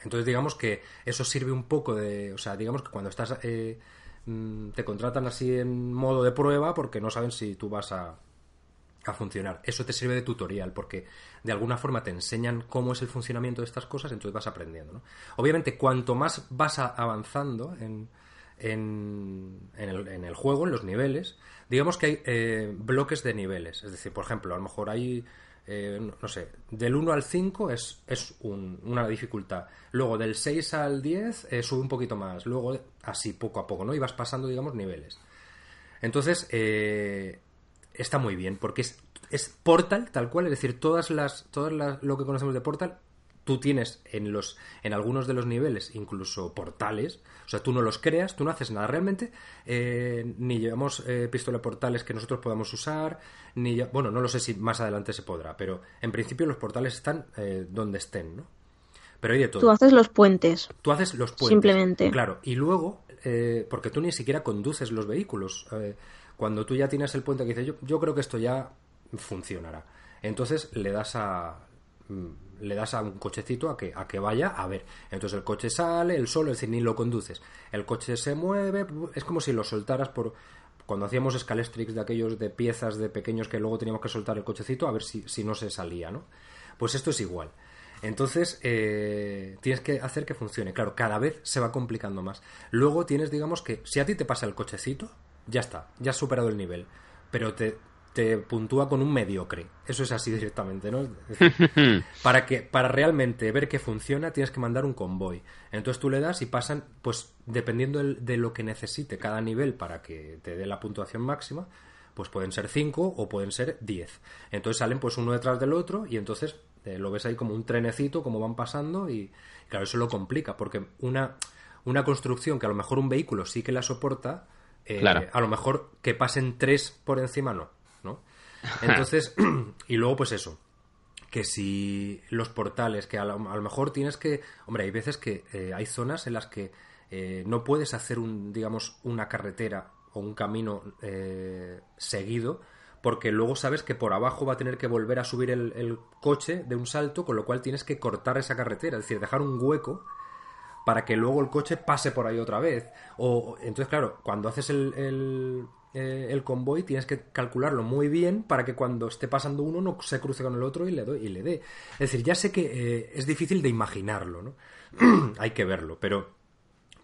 Entonces digamos que eso sirve un poco de, o sea, digamos que cuando estás, eh, mm, te contratan así en modo de prueba porque no saben si tú vas a, a funcionar. Eso te sirve de tutorial porque de alguna forma te enseñan cómo es el funcionamiento de estas cosas, entonces vas aprendiendo. ¿no? Obviamente, cuanto más vas avanzando en, en, en el juego, en los niveles, digamos que hay eh, bloques de niveles. Es decir, por ejemplo, a lo mejor hay, eh, no- sé, del 1 al 5 es, es un- una dificultad. Luego del 6 al 10 eh, sube un poquito más. Luego así, poco a poco, ¿no? Y vas pasando, digamos, niveles. Entonces, eh, está muy bien, porque es, es Portal, tal cual, es decir, todas las, todas las, lo que conocemos de Portal, tú tienes en los, en algunos de los niveles, incluso portales, o sea, tú no los creas, tú no haces nada realmente, eh, ni llevamos eh, pistola portales que nosotros podamos usar, ni bueno, no lo sé si más adelante se podrá, pero en principio los portales están eh, donde estén, ¿no? Pero hay de todo. Tú haces los puentes. Tú haces los puentes. Simplemente. Claro, y luego, eh, porque tú ni siquiera conduces los vehículos. eh, cuando tú ya tienes el puente que dices, yo, yo creo que esto ya funcionará. Entonces le das a le das a un cochecito a que, a que vaya a ver. Entonces el coche sale, el solo, es decir, ni lo conduces. El coche se mueve, es como si lo soltaras por... Cuando hacíamos Scalestrix de aquellos de piezas de pequeños que luego teníamos que soltar el cochecito a ver si, si no se salía, ¿no? Pues esto es igual. Entonces, eh, tienes que hacer que funcione. Claro, cada vez se va complicando más. Luego tienes, digamos que, si a ti te pasa el cochecito, ya está, ya has superado el nivel. Pero te, te puntúa con un mediocre. Eso es así directamente, ¿no? Es decir, para que, para realmente ver que funciona, tienes que mandar un convoy. Entonces tú le das y pasan, pues, dependiendo de lo que necesite cada nivel para que te dé la puntuación máxima, pues pueden ser 5 o pueden ser 10. Entonces salen pues uno detrás del otro y entonces eh, lo ves ahí como un trenecito, como van pasando y claro, eso lo complica porque una, una construcción que a lo mejor un vehículo sí que la soporta, eh, Claro. a lo mejor que pasen tres por encima ¿no? Entonces, y luego pues eso, que si los portales, que a lo, a lo mejor tienes que, hombre, hay veces que eh, hay zonas en las que eh, no puedes hacer un, digamos, una carretera o un camino eh, seguido, porque luego sabes que por abajo va a tener que volver a subir el, coche de un salto, con lo cual tienes que cortar esa carretera, es decir, dejar un hueco para que luego el coche pase por ahí otra vez. O entonces, claro, cuando haces el, eh, el convoy tienes que calcularlo muy bien para que cuando esté pasando uno no se cruce con el otro y le doy y le dé. Es decir, ya sé que eh, es difícil de imaginarlo, ¿no? Hay que verlo, pero,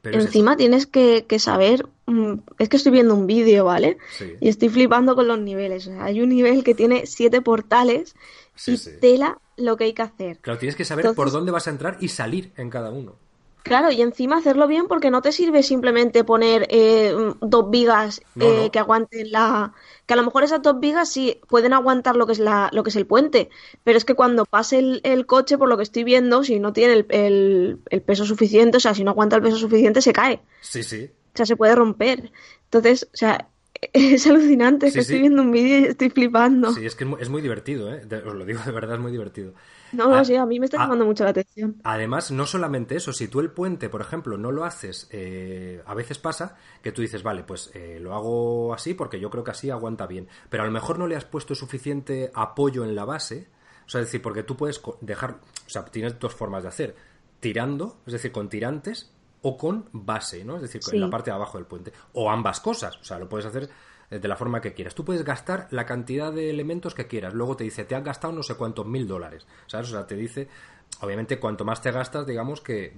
pero es. Encima tienes que, que saber, mm, es que estoy viendo un vídeo, ¿vale? Sí. Y estoy flipando con los niveles. Hay un nivel que tiene siete portales Sí, y sí. tela lo que hay que hacer. Claro, tienes que saber Entonces- por dónde vas a entrar y salir en cada uno. Claro, y encima hacerlo bien porque no te sirve simplemente poner eh, dos vigas No, eh, no. que aguanten la... Que a lo mejor esas dos vigas sí pueden aguantar lo que es la, lo que es el puente, pero es que cuando pase el, el coche, por lo que estoy viendo, si no tiene el, el- el peso suficiente, o sea, si no aguanta el peso suficiente, se cae. Sí, sí. O sea, se puede romper. Entonces, o sea, es alucinante. Es Sí, que sí. estoy viendo un vídeo y estoy flipando. Sí, es que es muy, es muy divertido, ¿eh? Os lo digo de verdad, es muy divertido. No, no, Ah, sí, a mí me está ah, llamando mucho la atención. Además, no solamente eso, si tú el puente, por ejemplo, no lo haces, eh, a veces pasa que tú dices, vale, pues eh, lo hago así porque yo creo que así aguanta bien, pero a lo mejor no le has puesto suficiente apoyo en la base, o sea, es decir, porque tú puedes dejar, o sea, tienes dos formas de hacer, tirando, es decir, con tirantes o con base, ¿no? Es decir, Sí. en la parte de abajo del puente, o ambas cosas, o sea, lo puedes hacer de la forma que quieras. Tú puedes gastar la cantidad de elementos que quieras. Luego te dice, te has gastado no sé cuántos mil dólares. ¿Sabes? O sea, te dice, obviamente, cuanto más te gastas, digamos que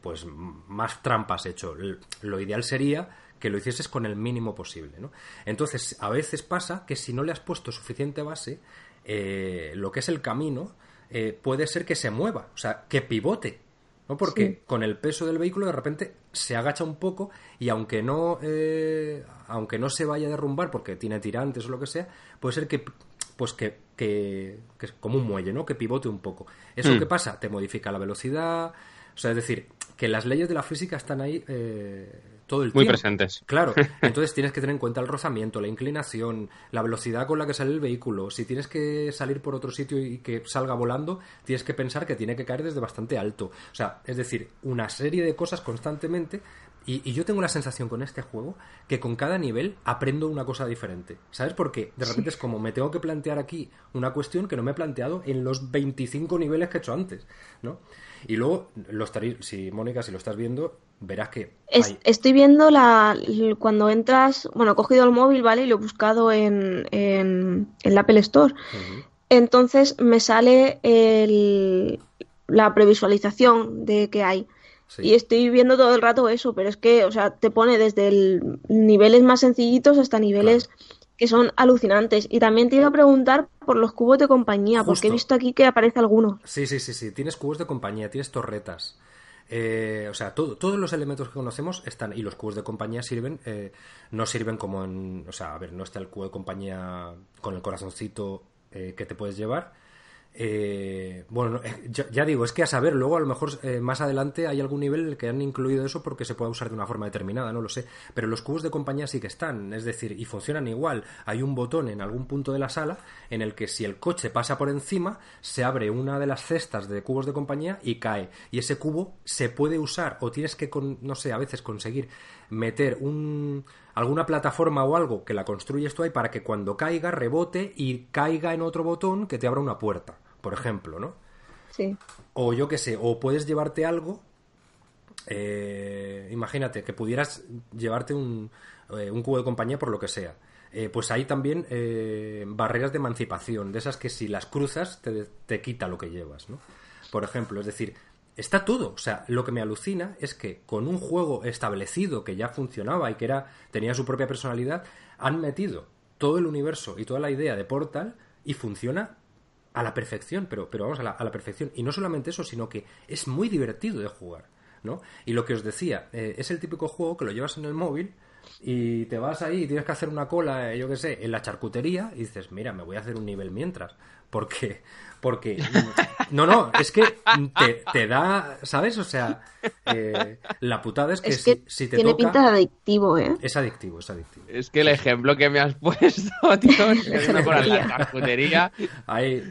pues más trampas hecho. Lo ideal sería que lo hicieses con el mínimo posible, ¿no? Entonces, a veces pasa que si no le has puesto suficiente base, eh, lo que es el camino eh, puede ser que se mueva, o sea, que pivote. ¿no? Porque Sí. con el peso del vehículo de repente se agacha un poco y aunque no, eh, aunque no se vaya a derrumbar porque tiene tirantes o lo que sea, puede ser que pues que, que, que es como un muelle, ¿no? Que pivote un poco. ¿Eso Hmm. qué pasa? Te modifica la velocidad. O sea, es decir, que las leyes de la física están ahí eh, todo el Muy tiempo. presentes. Claro, entonces tienes que tener en cuenta el rozamiento, la inclinación, la velocidad con la que sale el vehículo. Si tienes que salir por otro sitio y que salga volando, tienes que pensar que tiene que caer desde bastante alto. O sea, es decir, una serie de cosas constantemente. Y, y yo tengo la sensación con este juego que con cada nivel aprendo una cosa diferente. ¿Sabes? Porque de repente es como me tengo que plantear aquí una cuestión que no me he planteado en los 25 niveles que he hecho antes, ¿no? Y luego, lo estaréis, si Mónica, si lo estás viendo, verás que Es- hay- Estoy viendo la, cuando entras, bueno, he cogido el móvil, ¿vale? Y lo he buscado en, en, en la Apple Store. Entonces me sale el, la previsualización de que hay. Sí. Y estoy viendo todo el rato eso, pero es que, o sea, te pone desde el, niveles más sencillitos hasta niveles que son alucinantes. Y también te iba a preguntar por los cubos de compañía, porque he visto aquí que aparece alguno. Sí, sí, sí, sí. Tienes cubos de compañía, tienes torretas. Eh, o sea, todo- todos los elementos que conocemos están. Y los cubos de compañía sirven. eh, no sirven como en. O sea, a ver, no está el cubo de compañía con el corazoncito eh, que te puedes llevar. Eh, bueno, no, eh, ya, digo, es que a saber, luego a lo mejor eh, más adelante hay algún nivel en el que han incluido eso porque se puede usar de una forma determinada, no lo sé. Pero los cubos de compañía sí que están, es decir, y funcionan igual. Hay un botón en algún punto de la sala en el que si el coche pasa por encima, se abre una de las cestas de cubos de compañía y cae. Y ese cubo se puede usar o tienes que, con- no sé, a veces conseguir meter un, alguna plataforma o algo que la construyes tú ahí para que cuando caiga rebote y caiga en otro botón que te abra una puerta, por ejemplo, ¿no? Sí. O yo qué sé, o puedes llevarte algo. eh, imagínate que pudieras llevarte un, eh, un cubo de compañía por lo que sea. Eh, pues hay también eh, barreras de emancipación, de esas que si las cruzas te, te quita lo que llevas, ¿no? Por ejemplo, es decir, está todo. O sea, lo que me alucina es que con un juego establecido que ya funcionaba y que era tenía su propia personalidad, han metido todo el universo y toda la idea de Portal y funciona a la perfección, pero, pero vamos, a la, a la perfección. Y no solamente eso, sino que es muy divertido de jugar, ¿no? Y lo que os decía, eh, es el típico juego que lo llevas en el móvil y te vas ahí y tienes que hacer una cola, eh, yo qué sé, en la charcutería y dices, mira, me voy a hacer un nivel mientras. Porque, porque, no, no, es que te, te da, ¿sabes? O sea, eh, la putada es que, Es que si, si te tiene toca... pinta de adictivo, ¿eh? Es adictivo, es adictivo. Es que el ejemplo que me has puesto, tío, es una por la charcutería. Ahí.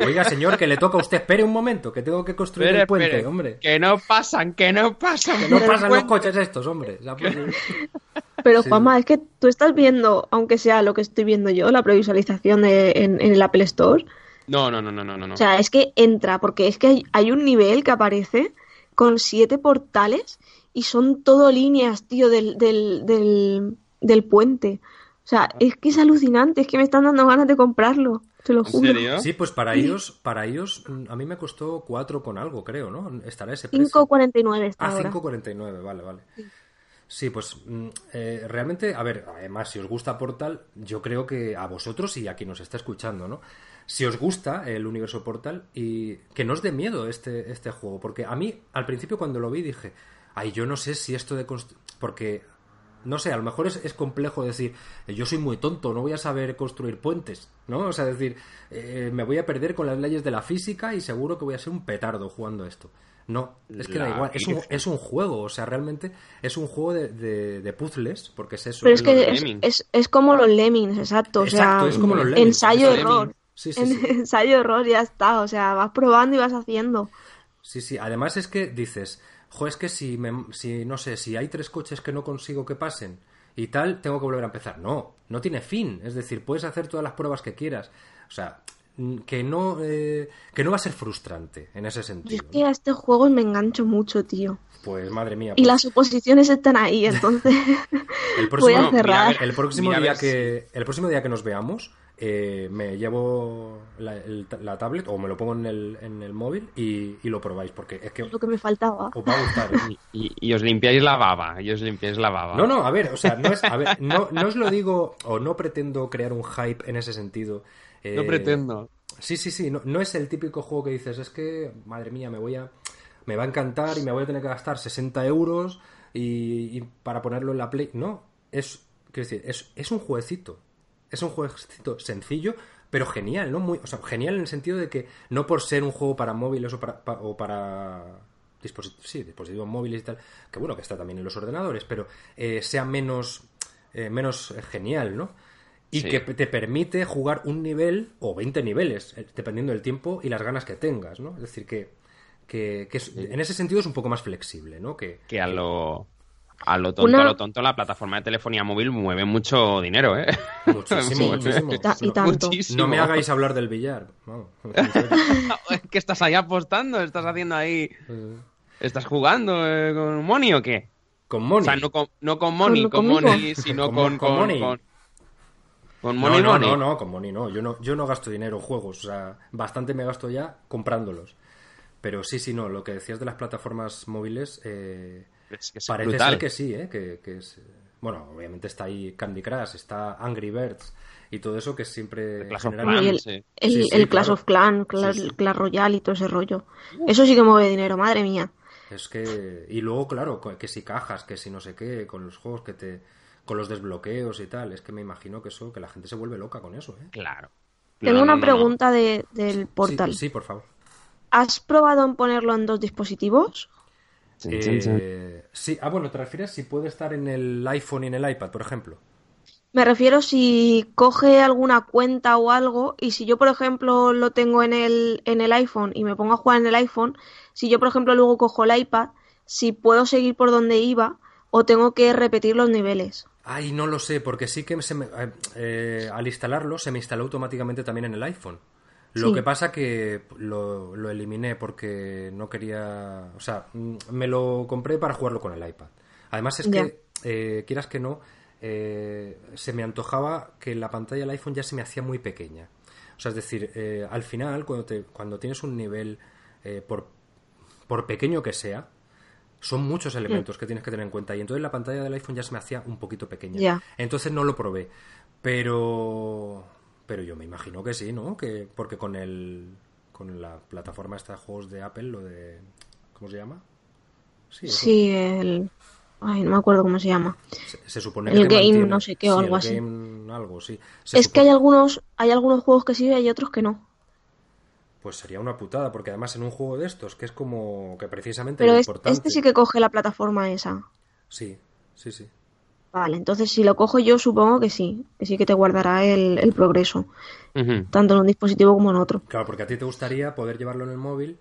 Oiga, señor, que le toca a usted. Espere un momento, que tengo que construir Espere, el puente, espere, hombre. Que no pasan, que no pasan. Que no pasan los coches estos, hombre. Pero Sí. Juanma, es que tú estás viendo, aunque sea lo que estoy viendo yo, la previsualización de- en, en el Apple Store. No, no, no, no, no, no. O sea, es que entra, porque es que hay, hay un nivel que aparece con siete portales y son todo líneas, tío, del, del, del, del puente. O sea, es que es alucinante, es que me están dando ganas de comprarlo, te lo ¿En juro. serio? Sí, pues para ellos, para ellos, mm, a mí me costó cuatro con algo, creo, ¿no? Estará ese precio. 5.49 está Ah, ahora. 5.49, vale, vale. Sí, pues mm, eh, realmente, a ver, además, si os gusta Portal, yo creo que a vosotros y a quien nos está escuchando, ¿no? Si os gusta el universo Portal y que no os dé miedo este, este juego, porque a mí, al principio cuando lo vi dije, ay, yo no sé si esto de... constru-", Porque, no sé, a lo mejor es, es complejo decir, yo soy muy tonto, no voy a saber construir puentes, ¿no? O sea, decir, eh, me voy a perder con las leyes de la física y seguro que voy a ser un petardo jugando esto. No, es que da igual, es un, es un juego, o sea, realmente es un juego de, de, de puzzles, porque es eso. Pero es lo que es, es, es como los lemmings, exacto. O Exacto, sea, es como los lemmings, ensayo es error. lemmings. Sí, sí, En- sí. ensayo error ya está. O sea, vas probando y vas haciendo. Sí, sí. Además es que dices, jo, es que si, me, si, no sé, si hay tres coches que no consigo que pasen y tal, tengo que volver a empezar. No, no tiene fin. Es decir, puedes hacer todas las pruebas que quieras. O sea, que no, eh, que no va a ser frustrante en ese Yo es sentido. que a este juego me engancho mucho, tío. Pues madre mía. Y pues, las oposiciones están ahí, entonces el voy próximo, a cerrar. el próximo Mira, día que el próximo día que nos veamos eh, me llevo la, el- la tablet o me lo pongo en el, en el móvil y, y lo probáis porque es que lo que me faltaba. os va a gustar ¿eh? Y, y os limpiáis la baba, y os limpiáis la baba. No, no, a ver, o sea, no es, a ver, no, no os lo digo o no pretendo crear un hype en ese sentido. eh, No pretendo. Sí, sí, sí, no, no es el típico juego que dices, es que, madre mía, me voy a... me va a encantar y me voy a tener que gastar 60 euros y, y para ponerlo en la Play. No, es, quiero decir, es, es un jueguecito. Es un jueguecito sencillo, pero genial, ¿no? Muy, o sea, genial en el sentido de que no por ser un juego para móviles o para, pa- o para dispositivos, sí, dispositivos móviles y tal, que bueno, que está también en los ordenadores, pero eh, sea menos, eh, menos eh, genial, ¿no? Y Sí. que te permite jugar un nivel o 20 niveles, dependiendo del tiempo y las ganas que tengas, ¿no? Es decir, que, que, que es- en ese sentido es un poco más flexible, ¿no? Que, Que a lo, a lo tonto, Una- a lo tonto, la plataforma de telefonía móvil mueve mucho dinero, ¿eh? muchísimo, Sí, muchísimo. y tanto. Muchísimo. No me hagáis hablar del billar. Vamos. ¿Qué estás ahí apostando? ¿Estás haciendo ahí? ¿Estás jugando eh, con Money o qué? Con O Money. sea, no con, no con Money, Con- con. Money, sino Con- con, con con, Money. con, con no, Money no, Money. no, no, con Money no. Yo no, yo no gasto dinero en juegos. O sea, bastante me gasto ya comprándolos. Pero sí, sí, no. Lo que decías de las plataformas móviles, eh, Es que es parece brutal. ser que sí, ¿eh? Que, que es... Bueno, obviamente está ahí Candy Crush, está Angry Birds y todo eso que siempre Clash of. Y el, sí. el, Sí, sí, el Clash claro. of Clans, Clash, Sí, sí. Clash Royale y todo ese rollo. Eso sí que mueve dinero, madre mía. Es que... Y luego, claro, que si cajas, que si no sé qué, con los juegos que te... Con los desbloqueos y tal. Es que me imagino que eso, que la gente se vuelve loca con eso, ¿eh? Claro. Tengo una pregunta de, del portal. Sí, sí, por favor. ¿Has probado en ponerlo en dos dispositivos? Eh, sí, ah, bueno, ¿te refieres si puede estar en el iPhone y en el iPad, por ejemplo? Me refiero si coge alguna cuenta o algo y si yo, por ejemplo, lo tengo en el, en el iPhone y me pongo a jugar en el iPhone, si yo, por ejemplo, luego cojo el iPad, si puedo seguir por donde iba o tengo que repetir los niveles. Ay, no lo sé, porque sí que se me- eh, eh, al instalarlo se me instaló automáticamente también en el iPhone. Lo Sí. que pasa que lo, lo eliminé porque no quería... O sea, mm, me lo compré para jugarlo con el iPad. Además es que, eh, quieras que no, eh, se me antojaba que la pantalla del iPhone ya se me hacía muy pequeña. O sea, es decir, eh, al final, cuando, te, cuando tienes un nivel, eh, por, por pequeño que sea, son muchos elementos que tienes que tener en cuenta y entonces la pantalla del iPhone ya se me hacía un poquito pequeña. Ya. Entonces no lo probé. Pero pero yo me imagino que sí, ¿no? Que porque con el con la plataforma esta de juegos de Apple, lo de ¿cómo se llama? Sí, el... Ay, no me acuerdo cómo se llama. Se, se supone El que game mantiene. no sé qué o Sí, algo el así. game algo, sí. Se Es que hay algunos, hay algunos juegos que sí y hay otros que no. Pues sería una putada, porque además en un juego de estos, que es como que precisamente Pero es- importante. este sí que coge la plataforma esa. Sí, sí, sí. Vale, entonces si lo cojo yo supongo que sí, que sí que te guardará el, el progreso, tanto en un dispositivo como en otro. Claro, porque a ti te gustaría poder llevarlo en el móvil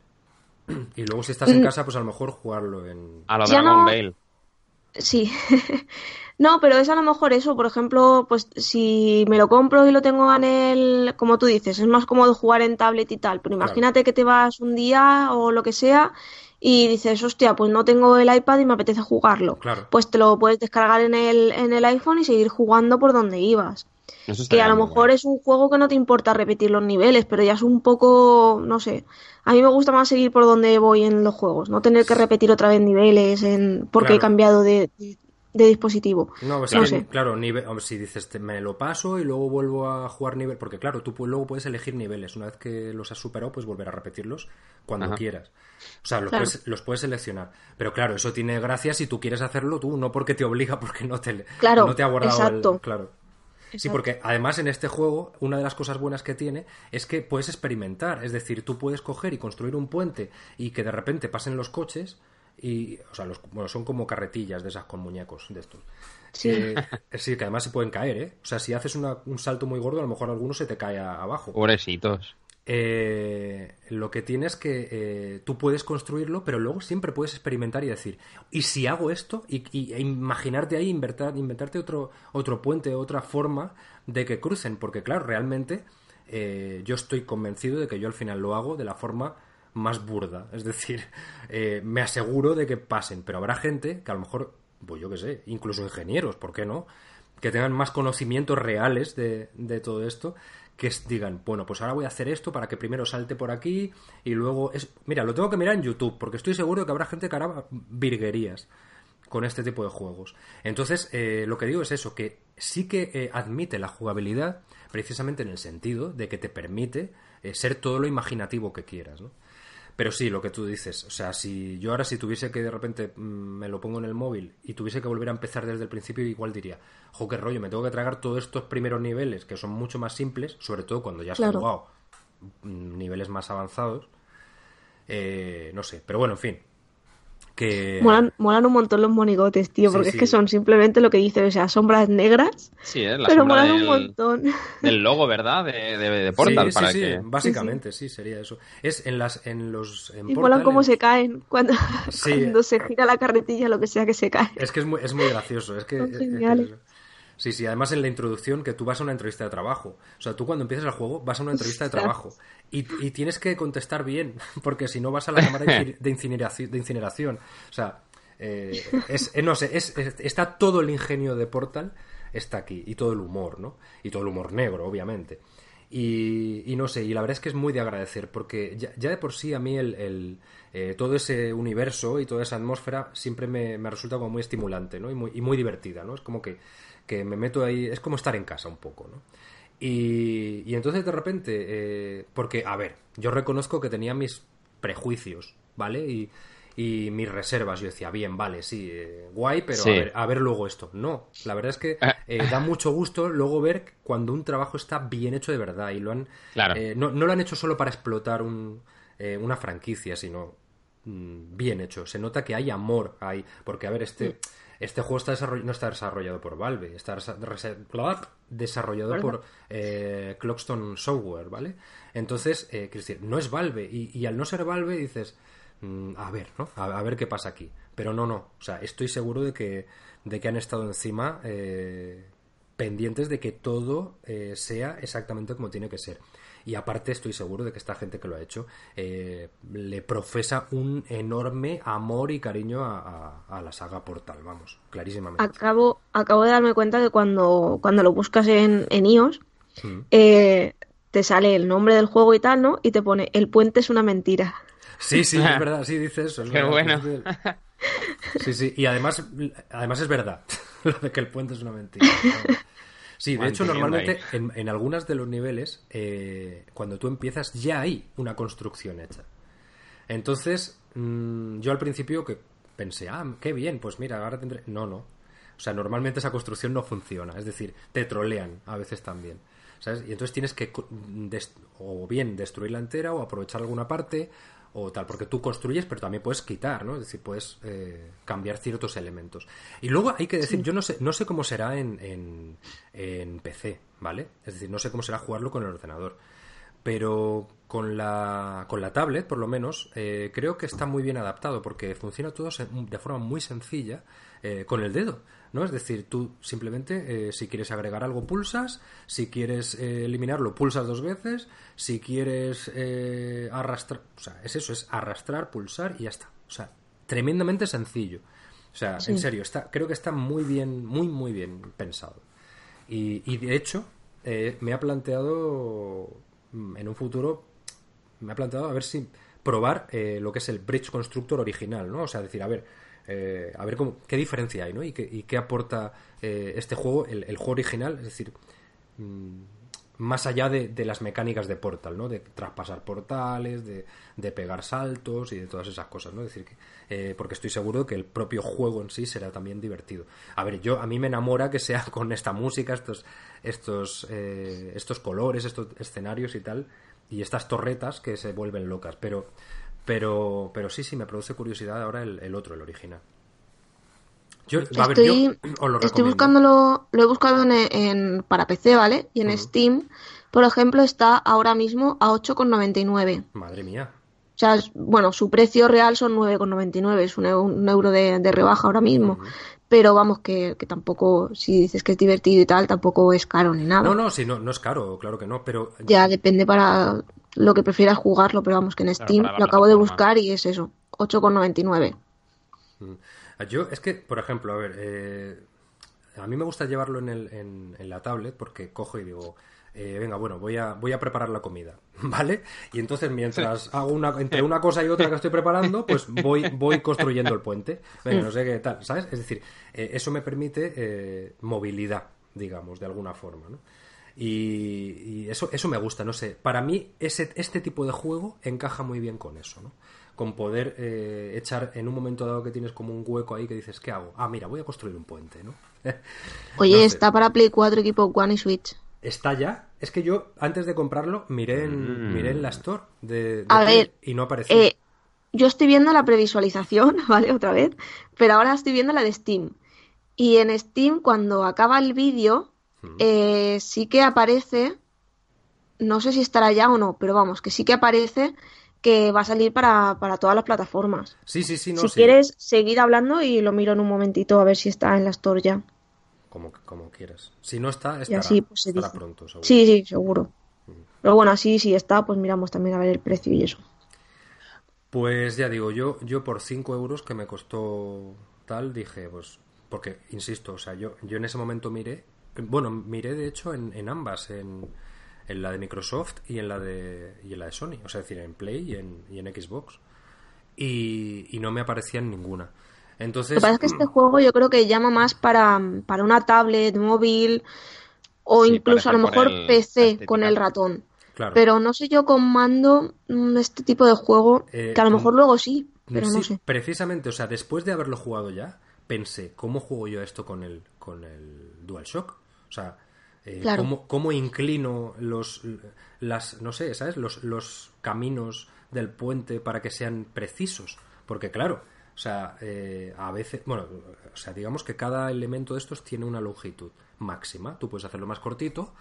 y luego si estás en casa, pues a lo mejor jugarlo en... A lo Dragon no- Bale. Sí. No, pero es a lo mejor eso, por ejemplo, pues si me lo compro y lo tengo en el, como tú dices, es más cómodo jugar en tablet y tal, pero Claro. imagínate que te vas un día o lo que sea y dices, hostia, pues no tengo el iPad y me apetece jugarlo. Claro. Pues te lo puedes descargar en el, en el iPhone y seguir jugando por donde ibas. Que a lo mejor es un juego que no te importa repetir los niveles, pero ya es un poco, no sé. A mí me gusta más seguir por donde voy en los juegos, no tener que repetir otra vez niveles en porque he cambiado de, de dispositivo. No, pues No que, sé. claro, nive- hombre, si dices te- me lo paso y luego vuelvo a jugar nivel, porque claro, tú pu- luego puedes elegir niveles, una vez que los has superado, pues volver a repetirlos cuando Ajá. quieras. O sea, los, Claro. puedes, los puedes seleccionar. Pero claro, eso tiene gracia si tú quieres hacerlo tú, no porque te obliga, porque no te, Claro, no te ha guardado el- exacto. claro. Sí, porque además en este juego, una de las cosas buenas que tiene es que puedes experimentar. Es decir, tú puedes coger y construir un puente y que de repente pasen los coches y, o sea, los, bueno, son como carretillas de esas con muñecos de estos. Sí. Eh, sí, que además se pueden caer, ¿eh? O sea, si haces una- un salto muy gordo, a lo mejor alguno se te cae a- abajo. Pobrecitos. Eh, lo que tienes que eh, tú puedes construirlo, pero luego siempre puedes experimentar y decir, ¿y si hago esto? Y, y- e imaginarte ahí, inventar, inventarte otro, otro puente, otra forma de que crucen, porque claro, realmente eh, yo estoy convencido de que yo al final lo hago de la forma más burda, es decir, eh, me aseguro de que pasen, pero habrá gente que a lo mejor, pues yo qué sé, incluso ingenieros, ¿por qué no? que tengan más conocimientos reales de, de todo esto, que digan, bueno, pues ahora voy a hacer esto para que primero salte por aquí y luego es... Mira, lo tengo que mirar en YouTube, porque estoy seguro de que habrá gente que hará virguerías con este tipo de juegos. Entonces, eh, lo que digo es eso, que sí que eh, admite la jugabilidad precisamente en el sentido de que te permite eh, ser todo lo imaginativo que quieras, ¿no? Pero sí, lo que tú dices, o sea, si yo ahora si tuviese que de repente mm, me lo pongo en el móvil y tuviese que volver a empezar desde el principio, igual diría, jo, qué rollo, me tengo que tragar todos estos primeros niveles que son mucho más simples, sobre todo cuando ya has Claro. jugado mm, niveles más avanzados. Eh, no sé, pero bueno, en fin. Que... Molan, molan un montón los monigotes, tío, Sí, porque sí. es que son simplemente lo que dice, o sea, sombras negras, Sí, es la pero sombra molan un montón. del logo, ¿verdad? De, de, de Portal, sí, sí, para sí, que... básicamente, sí, sería eso. Es en las en los en Y Portal, molan cómo en- se caen cuando, Sí. cuando se gira la carretilla, lo que sea que se cae. Es que es muy, es muy gracioso. Es que, Son es- es que- geniales. Sí, sí, además en la introducción que tú vas a una entrevista de trabajo. O sea, tú cuando empiezas el juego vas a una entrevista de trabajo y, y tienes que contestar bien, porque si no vas a la cámara de inci- de incineración. De incineración. O sea, eh, es, eh, no sé, es- es- está todo el ingenio de Portal está aquí y todo el humor, ¿no? Y todo el humor negro, obviamente. Y, y no sé, y la verdad es que es muy de agradecer, porque ya, ya de por sí a mí el, el, eh, todo ese universo y toda esa atmósfera siempre me, me resulta como muy estimulante, ¿no? Y muy, y muy divertida, ¿no? Es como que, que me meto ahí, es como estar en casa un poco, ¿no? Y, y entonces de repente, eh, porque, a ver, yo reconozco que tenía mis prejuicios, ¿vale? Y, y mis reservas. Yo decía, bien, vale, sí, eh, guay, pero Sí. a, ver, a ver luego esto. No, la verdad es que eh, da mucho gusto luego ver cuando un trabajo está bien hecho de verdad y lo han Claro. eh, no, no lo han hecho solo para explotar un, una franquicia, sino mm, bien hecho. Se nota que hay amor ahí. Porque, a ver, este, este juego está desarroll- no está desarrollado por Valve, está desarrollado ¿Verdad? por eh, Clockstone Software, ¿vale? Entonces, eh, decir, no es Valve. Y, y al no ser Valve dices, mm, a ver, ¿no? A, a ver qué pasa aquí. Pero no, no. O sea, estoy seguro de que, de que han estado encima eh, pendientes de que todo eh, sea exactamente como tiene que ser. Y aparte estoy seguro de que esta gente que lo ha hecho eh, le profesa un enorme amor y cariño a, a- a la saga Portal, vamos, clarísimamente. Acabo, acabo de darme cuenta que cuando, cuando lo buscas en, en iOS, Mm. eh, te sale el nombre del juego y tal, ¿no? Y te pone, el puente es una mentira. Sí, sí, es verdad, sí, dice eso. es Qué verdad, bueno. sí, sí. Sí, sí, y además, además es verdad, lo de que el puente es una mentira. Sí, de hecho, normalmente en, en algunas de los niveles, eh, cuando tú empiezas, ya hay una construcción hecha. Entonces, mm, yo al principio que pensé, ah, qué bien, pues mira, ahora tendré... No, no. O sea, normalmente esa construcción no funciona. Es decir, te trolean a veces también. ¿Sabes? Y entonces tienes que o bien destruirla entera o aprovechar alguna parte o tal, porque tú construyes, pero también puedes quitar, ¿no? Es decir, puedes eh, cambiar ciertos elementos. Y luego hay que decir, yo no sé, no sé cómo será en, en, en PC, ¿vale? Es decir, no sé cómo será jugarlo con el ordenador. Pero con la, con la tablet, por lo menos, eh, creo que está muy bien adaptado porque funciona todo de forma muy sencilla eh, con el dedo. ¿no? Es decir, tú simplemente, eh, si quieres agregar algo, pulsas. Si quieres eh, eliminarlo, pulsas dos veces. Si quieres eh, arrastrar. O sea, es eso, es arrastrar, pulsar y ya está. O sea, tremendamente sencillo. O sea, en serio, está, creo que está muy bien, muy, muy bien pensado. Y, y de hecho, me ha planteado mm, en un futuro, me ha planteado a ver si probar eh, lo que es el Bridge Constructor original, ¿no? O sea, decir, a ver, eh, a ver cómo, qué diferencia hay, ¿no? Y qué, y qué aporta eh, este juego, el, el juego original, es decir, mm, más allá de, de las mecánicas de Portal, ¿no? De traspasar portales, de, de pegar saltos y de todas esas cosas, ¿no? Es decir, que, eh, porque estoy seguro que el propio juego en sí será también divertido. A ver, yo a mí me enamora que sea con esta música, estos, estos, eh, estos colores, estos escenarios y tal, y estas torretas que se vuelven locas, pero, pero, pero sí, sí, me produce curiosidad ahora el, el otro, el original. Yo, a ver, Estoy, yo os lo estoy buscándolo, lo he buscado en, en- para PC, ¿vale? Y en Steam, por ejemplo, está ahora mismo a 8,99. Madre mía. O sea, es- bueno, su precio real son 9,99, es un, un euro de, de rebaja ahora mismo. Pero vamos, que, que tampoco, si dices que es divertido y tal, tampoco es caro ni nada. No, no, sí, no, no es caro, claro que no, pero Ya depende para lo que prefieras jugarlo, pero vamos, que en Steam lo acabo de buscar y es eso, 8,99. Yo, es que, por ejemplo, a ver, eh, a mí me gusta llevarlo en, el, en, en la tablet porque cojo y digo, eh, venga, bueno, voy a, voy a preparar la comida, ¿vale? Y entonces mientras hago una, entre una cosa y otra que estoy preparando, pues voy, voy construyendo el puente. Venga, no sé qué tal, ¿sabes? Es decir, eh, eso me permite eh, movilidad, digamos, de alguna forma, ¿no? Y, y eso, eso me gusta, no sé. Para mí, ese, este tipo de juego encaja muy bien con eso, ¿no? Con poder eh, echar en un momento dado que tienes como un hueco ahí que dices, ¿qué hago? Ah, mira, voy a construir un puente, ¿no? Oye, No sé. está para Play 4, Equipo One y Switch. ¿Está ya? Es que yo, antes de comprarlo, miré en, Mm. miré en la Store de, de A Play ver, y no aparecía. Eh, yo estoy viendo la previsualización, ¿vale? Otra vez. Pero ahora estoy viendo la de Steam. Y en Steam, cuando acaba el vídeo, Eh, sí que aparece. No sé si estará ya o no, pero vamos, que sí que aparece que va a salir para, para todas las plataformas. Sí, sí, sí, no si sí. quieres, seguir hablando y lo miro en un momentito a ver si está en la Store ya. Como, como quieras. Si no está, estará, así pues se estará pronto, seguro. Sí, sí, seguro. Pero bueno, así si está, pues miramos también a ver el precio y eso. Pues ya digo, yo, yo por 5 euros que me costó tal, dije, pues, porque, insisto, o sea, yo, yo en ese momento miré, bueno, miré de hecho en, en ambas, en, en la de Microsoft y en la de, y en la de Sony, o sea, es decir, en Play y en, y en Xbox. Y, y no me aparecía en ninguna. Lo Entonces, que pasa es que este juego yo creo que llama más para, para una tablet, móvil o Sí, incluso a lo mejor PC con el ratón. claro, Pero no sé yo con mando mm, este tipo de juego, Eh, que a lo con- mejor luego sí, pero no sé. Precisamente, o sea, después de haberlo jugado ya, pensé, ¿cómo juego yo esto con el, con el DualShock? O sea, eh, Claro. ¿cómo, cómo inclino los, las, no sé, ¿sabes? Los, los caminos del puente para que sean precisos. Porque claro, o sea, eh, a veces, bueno, o sea, digamos que cada elemento de estos tiene una longitud máxima. Tú puedes hacerlo más cortito,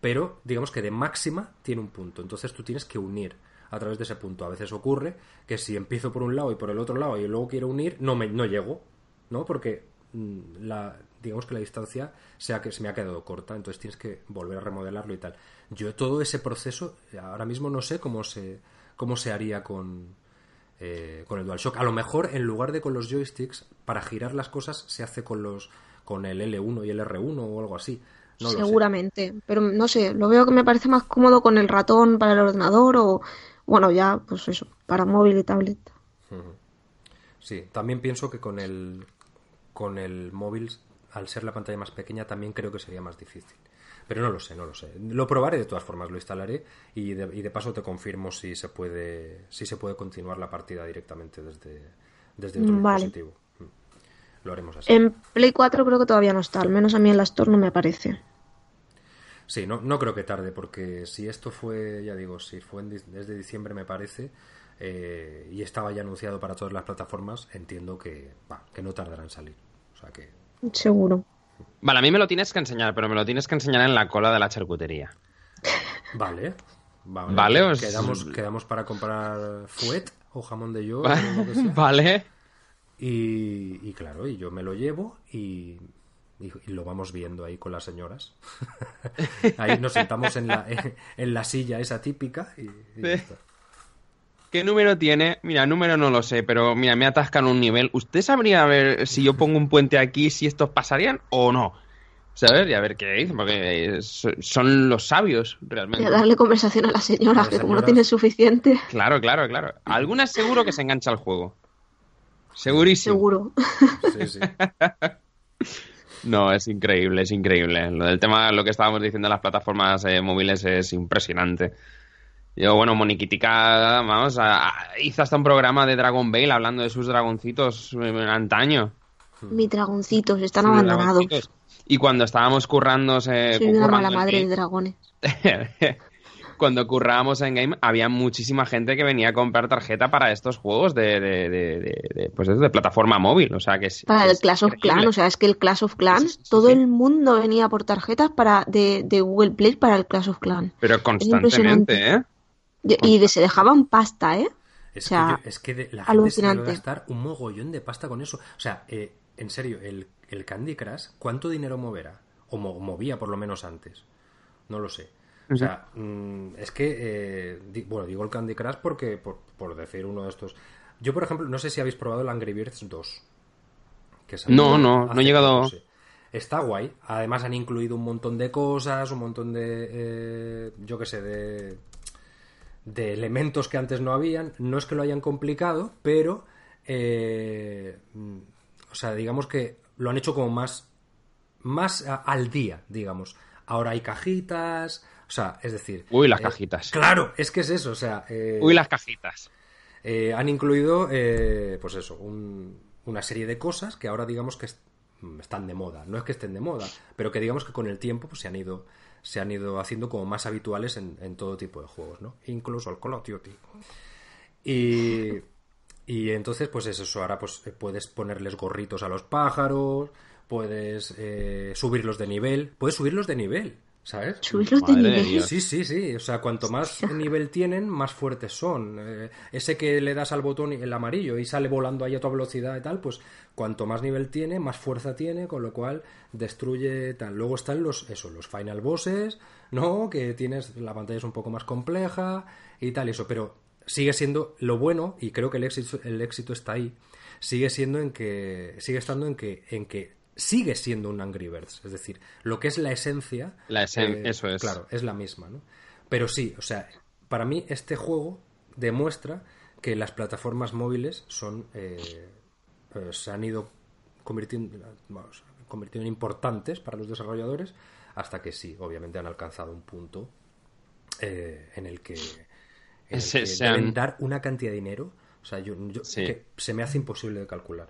pero digamos que de máxima tiene un punto. Entonces tú tienes que unir a través de ese punto. A veces ocurre que si empiezo por un lado y por el otro lado y luego quiero unir, no me no llego, ¿no? Porque mm, la digamos que la distancia sea que se me ha quedado corta, entonces tienes que volver a remodelarlo y tal. Yo todo ese proceso ahora mismo no sé cómo se cómo se haría con eh, con el DualShock. A lo mejor en lugar de con los joysticks para girar las cosas se hace con los con el L1 y el R1 o algo así. No. Seguramente, pero no sé, lo veo que me parece más cómodo con el ratón para el ordenador o, bueno, ya, pues eso, para móvil y tablet. Sí, también pienso que con el con el móvil, al ser la pantalla más pequeña, también creo que sería más difícil. Pero no lo sé, no lo sé. Lo probaré de todas formas, lo instalaré y de, y de paso te confirmo si se puede si se puede continuar la partida directamente desde, desde otro vale. dispositivo. Mm. Lo haremos así. En Play 4 creo que todavía no está, al menos a mí en la Store no me aparece. Sí, no, no creo que tarde, porque si esto fue, ya digo, si fue en desde diciembre me parece, eh, y estaba ya anunciado para todas las plataformas, entiendo que, que no tardará en salir. O sea que... Seguro. Vale, a mí me lo tienes que enseñar, pero me lo tienes que enseñar en la cola de la charcutería. Vale. Vale, Vale, os- quedamos, quedamos para comprar fuet o jamón de york o lo que sea. vale. Y, y claro, y yo me lo llevo y, y- y lo vamos viendo ahí con las señoras. ahí nos sentamos en la, en, la silla esa típica y, y ya está. ¿Qué número tiene? Mira, número no lo sé, pero mira, me atascan un nivel. ¿Usted sabría ver si yo pongo un puente aquí, si estos pasarían o no? ¿Sabes? Y a ver qué dice, porque so- son los sabios, Y realmente. a darle conversación a las señoras, Las que como no tienen suficiente, Claro, claro, claro. Algunas seguro que se engancha al juego. Segurísimo. seguro. Sí, sí. No, es increíble, es increíble. Lo del tema, lo que estábamos diciendo de las plataformas eh, móviles es impresionante. Yo, bueno, Moniquitica, vamos, a- a- hizo hasta un programa de Dragon Ball hablando de sus dragoncitos eh, antaño. Mis dragoncitos están abandonados. dragoncitos. Y cuando estábamos currando, eh, Soy una mala madre de dragones. cuando currábamos en Game, había muchísima gente que venía a comprar tarjeta para estos juegos de, de, de, pues de plataforma móvil. O sea que es- Para el Clash of. Clans, o sea, es que el Clash of Clans, Sí, sí, sí, todo el mundo venía por tarjetas para de, de Google Play para el Clash of Clans. Pero constantemente, ¿eh? Y, se dejaban pasta, ¿eh? Es O sea, que, yo- es que de- la gente se debe alucinante. gastar un mogollón de pasta con eso. O sea, eh, en serio, el, el Candy Crush, ¿cuánto dinero moverá? O mo- movía por lo menos antes. No lo sé. O sea, mm, es que, eh, di- bueno, digo el Candy Crush porque, por, por decir uno de estos. Yo, por ejemplo, no sé si habéis probado el Angry Birds 2. que salió No, no, no he llegado-. Está guay. Además han incluido un montón de cosas, un montón de, eh, yo qué sé, de, de elementos que antes no habían. No es que lo hayan complicado, pero, eh, o sea, digamos que lo han hecho como más, más a- al día, digamos. ahora hay cajitas, o sea, es decir... Uy, las eh, cajitas. Claro, es que es eso, o sea... eh, Uy, las cajitas. eh, han incluido, pues eso, un- una serie de cosas que ahora digamos que est- están de moda. No es que estén de moda, pero que digamos que con el tiempo pues, se han ido se han ido haciendo como más habituales en, todo tipo de juegos, ¿no? Incluso el Call of Duty. Y, y entonces, pues es eso. Ahora pues eh, puedes ponerles gorritos a los pájaros, puedes eh, subirlos de nivel, puedes subirlos de nivel, ¿sabes? Subirlos de nivel. Sí, sí, sí. O sea, cuanto más nivel tienen, más fuertes son. Eh, ese que le das al botón el amarillo y sale volando ahí a toda velocidad y tal, pues cuanto más nivel tiene, más fuerza tiene, con lo cual destruye tal. Luego están los, eso, los final bosses, ¿no? Que tienes, la pantalla es un poco más compleja y tal, y eso. Pero sigue siendo lo bueno, y creo que el éxito, el éxito está ahí, sigue siendo en que, sigue estando en que, en que sigue siendo un Angry Birds. Es decir, lo que es la esencia. La esen- eh, eso es. Claro, es la misma, ¿no? Pero sí, o sea, para mí este juego demuestra que las plataformas móviles son eh, eh, se han ido convirtiendo, vamos, convirtiendo en importantes para los desarrolladores hasta que sí, obviamente han alcanzado un punto eh, en el que, en el Se- que se deben han- dar una cantidad de dinero. O sea, yo, yo- Sí. que se me hace imposible de calcular.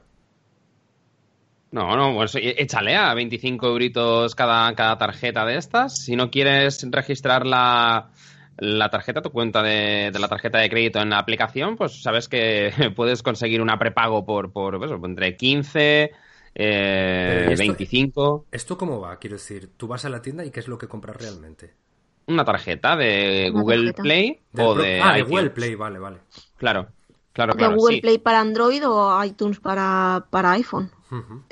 No, no, pues eh, échale a 25 euritos cada, cada tarjeta de estas. Si no quieres registrar la, la tarjeta, tu cuenta de, de la tarjeta de crédito en la aplicación, pues sabes que puedes conseguir una prepago por, por eso, entre 15, eh, Pero ¿y esto- 25. ¿Esto cómo va? Quiero decir, tú vas a la tienda y ¿qué es lo que compras realmente? Una tarjeta de Una Google tarjeta. Play Del o de. ah, de. Google Play, vale, vale. Claro, claro. Google sí. Play para Android o iTunes para, para iPhone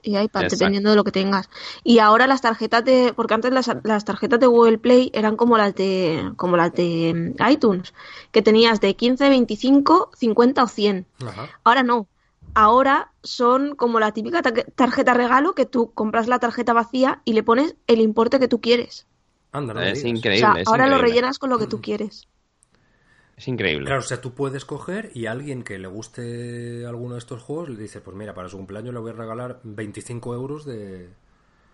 y iPad, Exacto. dependiendo de lo que tengas. Y ahora las tarjetas de, porque antes las, las tarjetas de Google Play eran como las de, como las de mm, iTunes, que tenías de 15, 25, 50 o 100. Ajá. Ahora no. Ahora son como la típica ta- tarjeta regalo que tú compras la tarjeta vacía y le pones el importe que tú quieres. Es. O increíble. sea, es ahora lo rellenas con lo que tú quieres. Es increíble. Claro, o sea, tú puedes coger y a alguien que le guste alguno de estos juegos le dice, pues mira, para su cumpleaños le voy a regalar 25 euros de...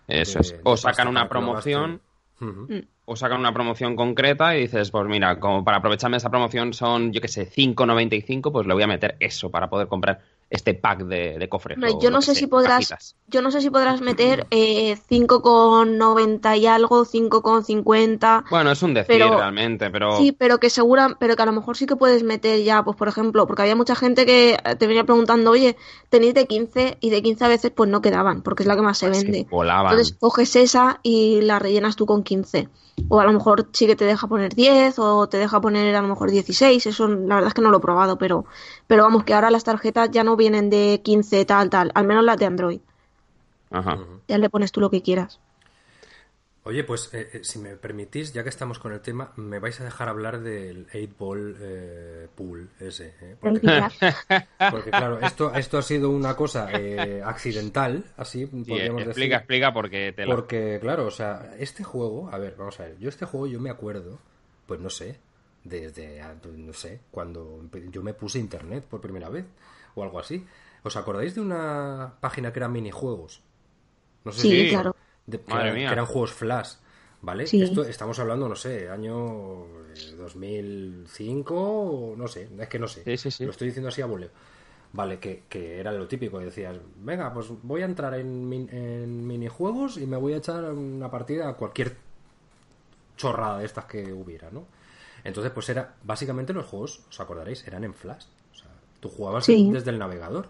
Eso de- es. O sacan una que promoción. Ujú. o sacan una promoción concreta y dices, pues mira, como para aprovecharme de esa promoción son, yo qué sé, 5.95, pues le voy a meter eso para poder comprar este pack de, de cofres. Yo no sé sea, si podrás, cajitas. yo no sé si podrás meter eh, 5,90 y algo, 5,50. Bueno, es un decir Pero- realmente, pero Sí, pero que segura, pero que a lo mejor sí que puedes meter ya, pues por ejemplo, porque había mucha gente que te venía preguntando, oye, tenéis de 15 y de 15 a veces pues no quedaban, porque es la que más se es que vende. volaban. Entonces coges esa y la rellenas tú con 15. O a lo mejor sí que te deja poner 10 o te deja poner a lo mejor 16. Eso la verdad es que no lo he probado, pero, pero vamos, que ahora las tarjetas ya no vienen de 15 tal, tal. Al menos las de Android. Ajá. Ya le pones tú lo que quieras. Oye, pues eh, eh, si me permitís, ya que estamos con el tema, me vais a dejar hablar del 8-ball eh, pool ese. ¿eh? Porque, claro, esto, esto ha sido una cosa eh, accidental, así Sí, podríamos explica, decir. explica porque te la... Porque, claro, o sea, este juego, a ver, vamos a ver, yo este juego yo me acuerdo, pues no sé, desde, ah, no sé, cuando yo me puse internet por primera vez o algo así. ¿Os acordáis de una página que era minijuegos? No sé Sí, Sí. claro. De- que, Madre eran, mía. que eran juegos flash, ¿vale? Sí. Esto estamos hablando, no sé, año eh, 2005, o no sé, es que no sé. Sí, sí, sí. Lo estoy diciendo así a voleo. Vale, que, que era lo típico, decías, venga, pues voy a entrar en, min- en minijuegos y me voy a echar una partida a cualquier chorrada de estas que hubiera, ¿no? Entonces, pues era, básicamente los juegos, os acordaréis, eran en flash. O sea, tú jugabas Sí. desde el navegador.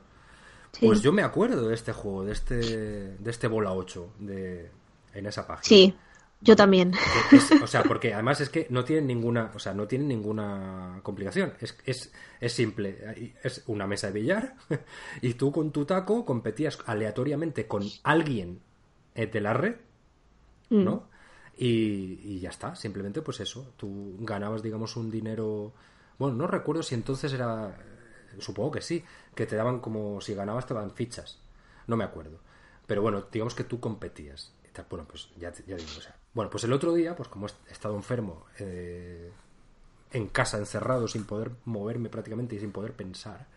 Sí. Pues yo me acuerdo de este juego, de este, de este bola 8 de, en esa página. Sí, yo también. Es- o sea, porque además es que no tienen ninguna, o sea, no tienen ninguna complicación. Es, es, es simple. Es una mesa de billar y tú con tu taco competías aleatoriamente con alguien eh, de la red, Mm. ¿no? Y, y ya está. Simplemente, pues eso. Tú ganabas, digamos, un dinero. Bueno, no recuerdo si entonces era. Supongo que sí. Que te daban como si ganabas te daban fichas. No me acuerdo. Pero bueno, digamos que tú competías. Bueno, pues ya, digo, sea. Bueno, pues el otro día, pues como he estado enfermo, eh, en casa, encerrado, sin poder moverme prácticamente y sin poder pensar,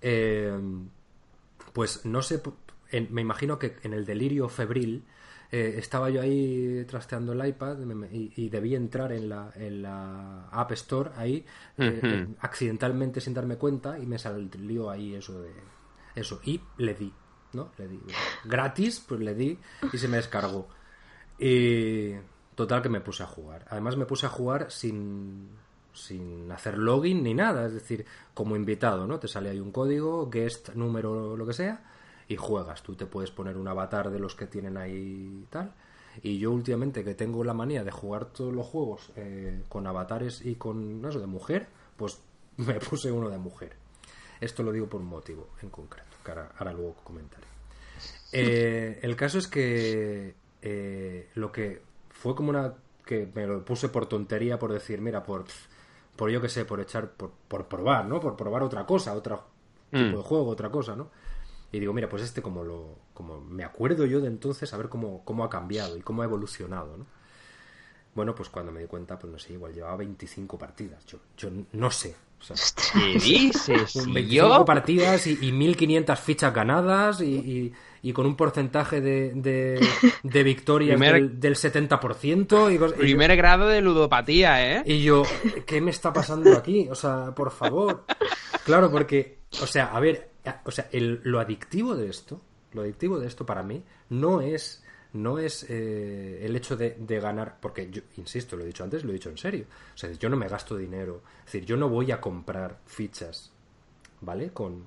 eh, pues no sé, me imagino que en el delirio febril eh, estaba yo ahí trasteando el iPad y, y debí entrar en la, en la App Store ahí eh, eh, accidentalmente sin darme cuenta y me salió ahí eso de eso y le di, ¿no? Le di gratis, pues le di y se me descargó. Y total que me puse a jugar. Además me puse a jugar sin sin hacer login ni nada, es decir, como invitado, ¿no? Te sale ahí un código, guest, número, lo que sea, y juegas. Tú te puedes poner un avatar de los que tienen ahí y tal. Y yo últimamente que tengo la manía de jugar todos los juegos eh, con avatares y con eso de mujer, pues me puse uno de mujer. Esto lo digo por un motivo en concreto, que ahora, ahora luego comentaré. Eh, el caso es que eh, lo que fue como una que me lo puse por tontería, por decir, mira, por, por yo que sé, por echar, por, por probar, ¿no? Por probar otra cosa, otro tipo Mm. de juego, otra cosa, ¿no? Y digo, mira, pues este como lo, como me acuerdo yo de entonces a ver cómo, cómo ha cambiado y cómo ha evolucionado, ¿no? Bueno, pues cuando me di cuenta, pues no sé, igual llevaba 25 partidas. Yo, yo no sé. O sea, ¿Qué dices, un tío? 25 partidas y, y 1500 fichas ganadas y, y- y con un porcentaje de, de, de victorias Primer- del, del 70% y, cos- y yo- Primer grado de ludopatía, ¿eh? y yo, ¿qué me está pasando aquí? O sea, por favor. Claro, porque, o sea, a ver, o sea, el- lo adictivo de esto, lo adictivo de esto para mí no es, no es eh, el hecho de, de ganar, porque yo, insisto, lo he dicho antes, lo he dicho en serio. O sea, yo no me gasto dinero. Es decir, yo no voy a comprar fichas, ¿vale? Con,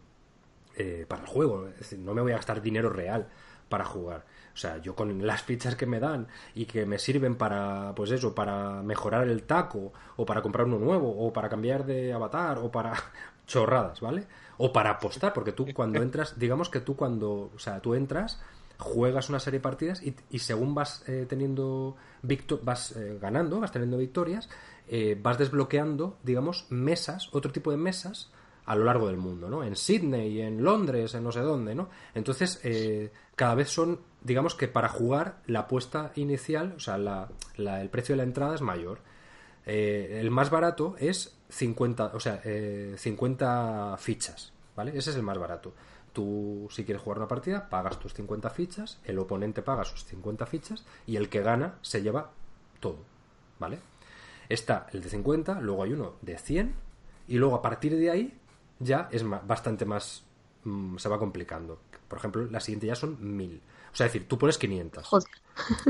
eh, para el juego. Es decir, no me voy a gastar dinero real para jugar. O sea, yo con las fichas que me dan y que me sirven para, pues eso, para mejorar el taco, o para comprar uno nuevo, o para cambiar de avatar, o para chorradas, ¿vale? O para apostar, porque tú cuando entras, digamos que tú cuando, o sea, tú entras, juegas una serie de partidas y, y según vas eh, teniendo vas eh, ganando, vas teniendo victorias, eh, vas desbloqueando, digamos, mesas, otro tipo de mesas a lo largo del mundo, ¿no? En Sydney, en Londres, en no sé dónde, ¿no? Entonces, eh, cada vez son, digamos que para jugar, la apuesta inicial, o sea, la- el precio de la entrada es mayor. El más barato es 50, o sea, eh, 50 fichas, ¿vale? Ese es el más barato. Tú, si quieres jugar una partida, pagas tus 50 fichas, el oponente paga sus 50 fichas y el que gana se lleva todo, ¿vale? Está el de 50, luego hay uno de 100 y luego a partir de ahí ya es bastante más... mm, se va complicando. Por ejemplo, la siguiente ya son 1000. O sea, es decir, tú pones 500, Joder.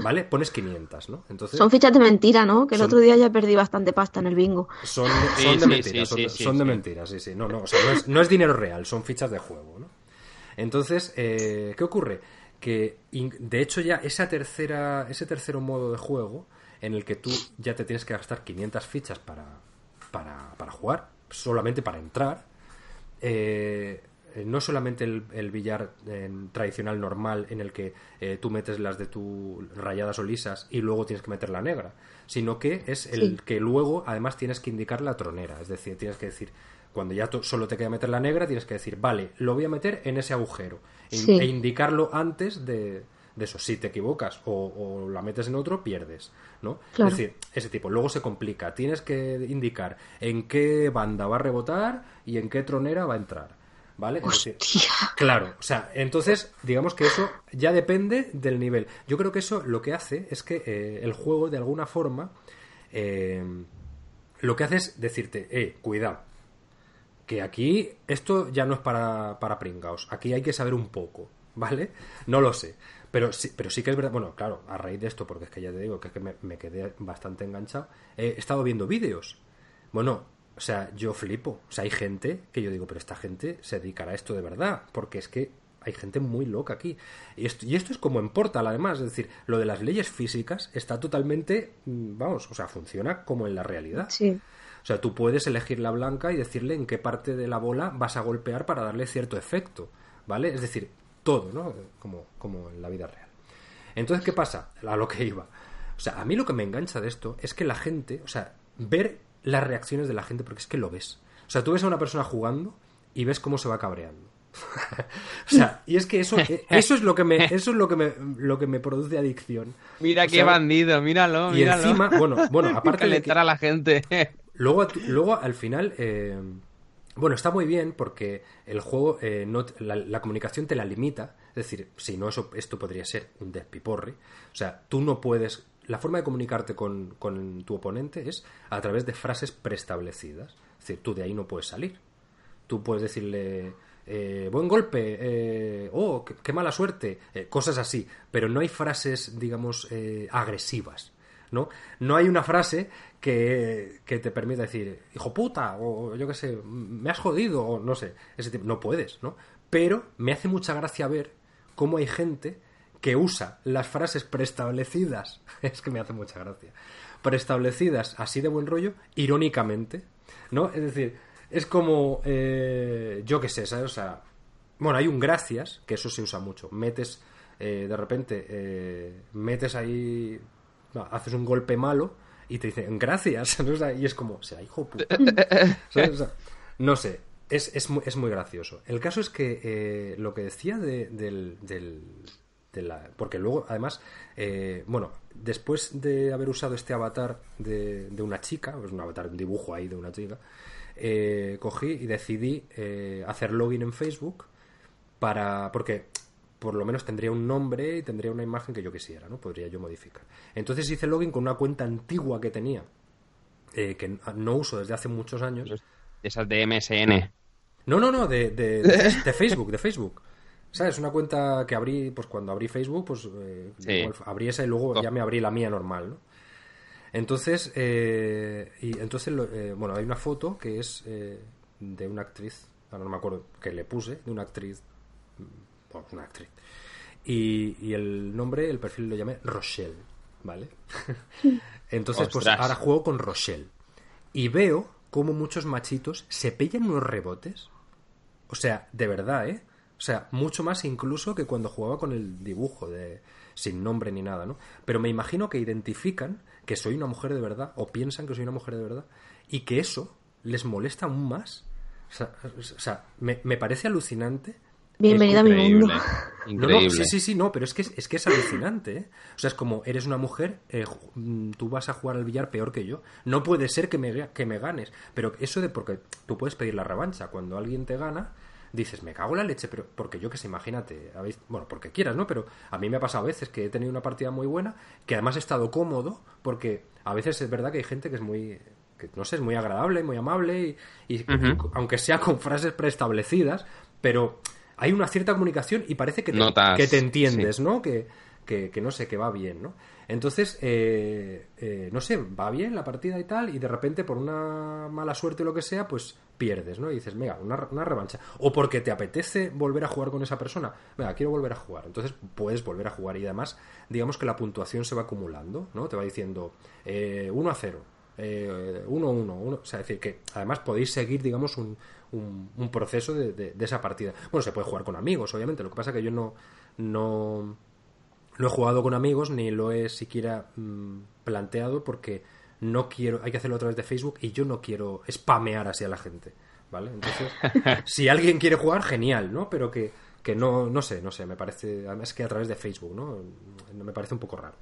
¿vale? Pones 500, ¿no? Entonces... Son fichas de mentira, ¿no? Que el Son- otro día ya perdí bastante pasta en el bingo. Son, son de sí, mentiras, sí, son, sí, de- son mentiras, sí, sí. No, no, o sea, no es, no es dinero real, son fichas de juego, ¿no? Entonces, eh, ¿qué ocurre? Que, in- de hecho, ya esa tercera, ese tercero modo de juego, en el que tú ya te tienes que gastar 500 fichas para, para, para jugar, solamente para entrar, eh, no solamente el, el billar eh, tradicional normal en el que eh, tú metes las de tu rayadas o lisas y luego tienes que meter la negra, sino que es el Sí. que luego además tienes que indicar la tronera, es decir, tienes que decir cuando ya solo te queda meter la negra, tienes que decir, vale, lo voy a meter en ese agujero e, e indicarlo antes de, de eso. Si te equivocas o, o la metes en otro, pierdes, ¿no? Claro. Es decir, ese tipo. Luego se complica. Tienes que indicar en qué banda va a rebotar y en qué tronera va a entrar, ¿vale? Decir, Hostia. Claro, o sea, entonces digamos que eso ya depende del nivel. Yo creo que eso lo que hace es que eh, el juego de alguna forma eh, lo que hace es decirte, eh, cuidado, que aquí esto ya no es para, para pringaos, aquí hay que saber un poco, ¿vale? No lo sé. Pero sí, pero sí que es verdad, bueno, claro, a raíz de esto, porque es que ya te digo que, es que me, me quedé bastante enganchado, he estado viendo vídeos. Bueno, o sea, yo flipo. O sea, hay gente que yo digo, pero esta gente se dedicará a esto de verdad, porque es que hay gente muy loca aquí. Y esto, y esto es como en Portal, además, es decir, lo de las leyes físicas está totalmente, mm, vamos, o sea, funciona como en la realidad. Sí. O sea, tú puedes elegir la blanca y decirle en qué parte de la bola vas a golpear para darle cierto efecto, ¿vale? Es decir, todo, ¿no? Como, como en la vida real. Entonces, ¿qué pasa? A lo que iba. O sea, a mí lo que me engancha de esto es que la gente, o sea, ver las reacciones de la gente, porque es que lo ves. O sea, tú ves a una persona jugando y ves cómo se va cabreando. o sea, y es que eso, eso es lo que me, eso es lo que me, lo que me produce adicción. Mira O qué sea, bandido, míralo, Y míralo. encima, bueno, bueno, aparte de que, a la gente. Luego, luego al final, eh, bueno, está muy bien porque el juego, eh, no, la comunicación te la limita. Es decir, si no, eso, esto podría ser un despiporre. O sea, tú no puedes. La forma de comunicarte con, con tu oponente es a través de frases preestablecidas. Es decir, tú de ahí no puedes salir. Tú puedes decirle. eh, buen golpe, eh, oh, qué, mala suerte, eh, cosas así, pero no hay frases, digamos, eh, agresivas, ¿no? No hay una frase que, que te permita decir, hijo puta, o yo qué sé, me has jodido, o no sé, ese tipo, no puedes, ¿no? Pero me hace mucha gracia ver cómo hay gente que usa las frases preestablecidas, es que me hace mucha gracia, preestablecidas así de buen rollo, irónicamente, ¿no? Es decir, es como, eh, yo qué sé, ¿sabes? O sea, bueno, hay un gracias, que eso se usa mucho, metes, eh, de repente, eh, metes ahí, no, haces un golpe malo y te dicen gracias, ¿no? O sea, y es como, sea hijo puta. ¿Sabes? O sea, no sé, es, es, muy, es muy gracioso. El caso es que lo que decía de, del, del- de la... Porque luego, además, eh, bueno, después de haber usado este avatar de, de una chica, es un avatar, un dibujo ahí de una chica, eh, cogí y decidí eh, hacer login en Facebook para... porque por lo menos tendría un nombre y tendría una imagen que yo quisiera, ¿no? Podría yo modificar. Entonces hice login con una cuenta antigua que tenía, que no uso desde hace muchos años. Esas de MSN. No, no, no, de, de, de- de Facebook, de Facebook. ¿Sabes? Una cuenta que abrí, pues cuando abrí Facebook, pues eh, Sí. abrí esa y luego ya me abrí la mía normal, ¿no? Entonces, eh, y entonces, eh, bueno, hay una foto que es eh, de una actriz, ahora no me acuerdo, que le puse, de una actriz, mm, bueno, una actriz. Y, y el nombre, el perfil lo llamé Rochelle, ¿vale? Entonces, pues ahora juego con Rochelle. Y veo cómo muchos machitos se pillan unos rebotes. O sea, de verdad, ¿eh? O sea, mucho más incluso que cuando jugaba con el dibujo de sin nombre ni nada, ¿no? Pero me imagino que identifican que soy una mujer de verdad o piensan que soy una mujer de verdad y que eso les molesta aún más. O sea, o sea, me, me parece alucinante Bienvenida a mi mundo. Increíble. no, sí, sí, sí, no, pero es que es, es que es alucinante, ¿eh? O sea, es como, eres una mujer, eh, mm, tú vas a jugar al billar peor que yo. No puede ser que me, que me ganes. Pero eso de porque tú puedes pedir la revancha. Cuando alguien te gana, dices, me cago en la leche, pero porque yo que sé, imagínate, habéis, bueno, porque quieras, ¿no? Pero a mí me ha pasado a veces que he tenido una partida muy buena, que además he estado cómodo, porque a veces es verdad que hay gente que es muy, que no sé, es muy agradable, muy amable, y, aunque sea con frases preestablecidas, pero hay una cierta comunicación y parece que te, Notas, que te entiendes, ¿no? Que, que, que no sé, que va bien, ¿no? Entonces, eh, eh, no sé, va bien la partida y tal, y de repente por una mala suerte o lo que sea, pues pierdes, ¿no? Y dices, venga, una, revancha. O porque te apetece volver a jugar con esa persona, venga, quiero volver a jugar. Entonces puedes volver a jugar y además, digamos que la puntuación se va acumulando, ¿no? Te va diciendo eh, 1 a 0, eh, 1 1, 1, o sea, es decir, que además podéis seguir, digamos, un, un, un proceso de, de- de esa partida. Bueno, se puede jugar con amigos, obviamente, lo que pasa que yo no, no he jugado con amigos ni lo he siquiera mm, planteado porque no quiero, hay que hacerlo a través de Facebook y yo no quiero spamear así a la gente, ¿vale? Entonces, si alguien quiere jugar, genial, ¿no? Pero que, que no, no sé, no sé, me parece, además que a través de Facebook, ¿no? Me parece un poco raro.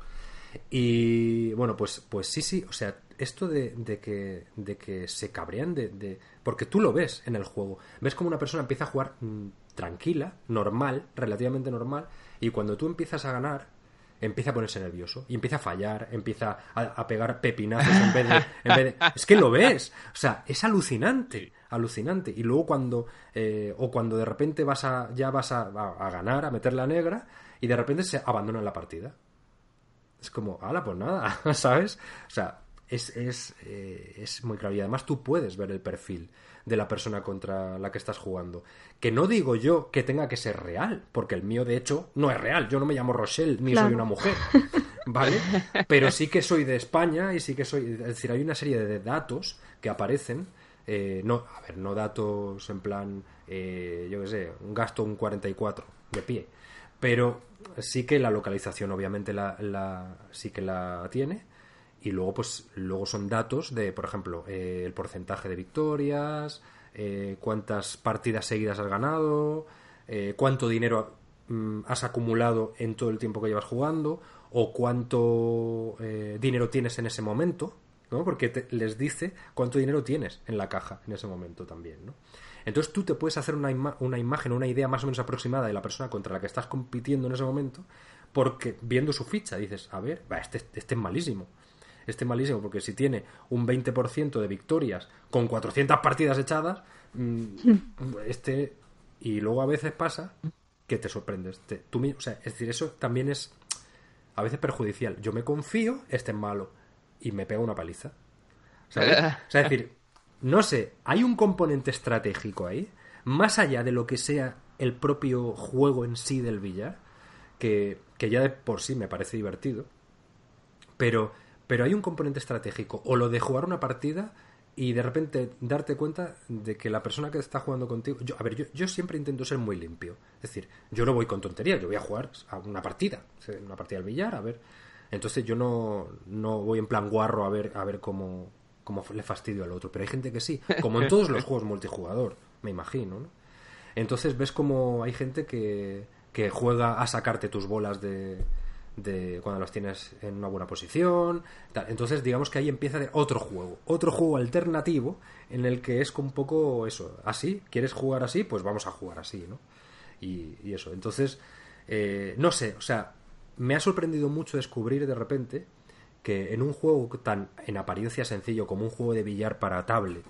Y bueno, pues, pues sí, sí, o sea, esto de, de que, de que se cabrean de, de- Porque tú lo ves en el juego. Ves como una persona empieza a jugar mm, tranquila, normal, relativamente normal, y cuando tú empiezas a ganar, empieza a ponerse nervioso, y empieza a fallar, empieza a, a pegar pepinazos en vez, de, en vez de- Es que lo ves, o sea, es alucinante, alucinante. Y luego cuando... eh, o cuando de repente vas a, ya vas a, a- a ganar, a meter la negra, y de repente se abandona la partida. Es como, ala, pues nada, ¿sabes? O sea, es, es, eh, es muy claro. Y además tú puedes ver el perfil de la persona contra la que estás jugando. Que no digo yo que tenga que ser real, porque el mío, de hecho, no es real. Yo no me llamo Rochelle, ni Claro. soy una mujer, ¿vale? Pero sí que soy de España y sí que soy... Es decir, hay una serie de datos que aparecen. eh, no, a ver, no datos en plan, eh, yo qué sé, un gasto un 44 de pie pero sí que la localización obviamente la, la- sí que la tiene y luego pues luego son datos de por ejemplo eh, el porcentaje de victorias eh, cuántas partidas seguidas has ganado eh, cuánto dinero mm, has acumulado en todo el tiempo que llevas jugando o cuánto eh, dinero tienes en ese momento ¿no? porque te- les dice cuánto dinero tienes en la caja en ese momento también ¿no? Entonces tú te puedes hacer una, una imagen, una idea más o menos aproximada de la persona contra la que estás compitiendo en ese momento, porque viendo su ficha dices, a ver, va, este, este es malísimo. Este es malísimo porque si tiene un 20% de victorias con 400 partidas echadas, mm, este... Y luego a veces pasa que te sorprendes. Te- tú o sea, es decir, eso también es a veces perjudicial. Yo me confío, este es malo, y me pega una paliza. ¿Sabes? O sea, es decir, no sé, hay un componente estratégico ahí, más allá de lo que sea el propio juego en sí del billar, que, que ya de por sí me parece divertido, pero, pero hay un componente estratégico, o lo de jugar una partida y de repente darte cuenta de que la persona que está jugando contigo. Yo, a ver, yo, yo siempre intento ser muy limpio. Es decir, yo no voy con tonterías, yo voy a jugar a una partida, una partida del billar, a ver. Entonces yo no, no voy en plan guarro a ver, a ver cómo, cómo le fastidio al otro. Pero hay gente que sí, como en todos los juegos multijugador, me imagino, ¿no? Entonces ves como hay gente que, que juega a sacarte tus bolas de, de cuando las tienes en una buena posición. Entonces, digamos que ahí empieza otro juego, otro juego alternativo en el que es un poco eso, así, ¿quieres jugar así? Pues vamos a jugar así, ¿no? Y, eso, entonces, eh, no sé, o sea, me ha sorprendido mucho descubrir de repente que en un juego tan en apariencia sencillo como un juego de billar para tablet,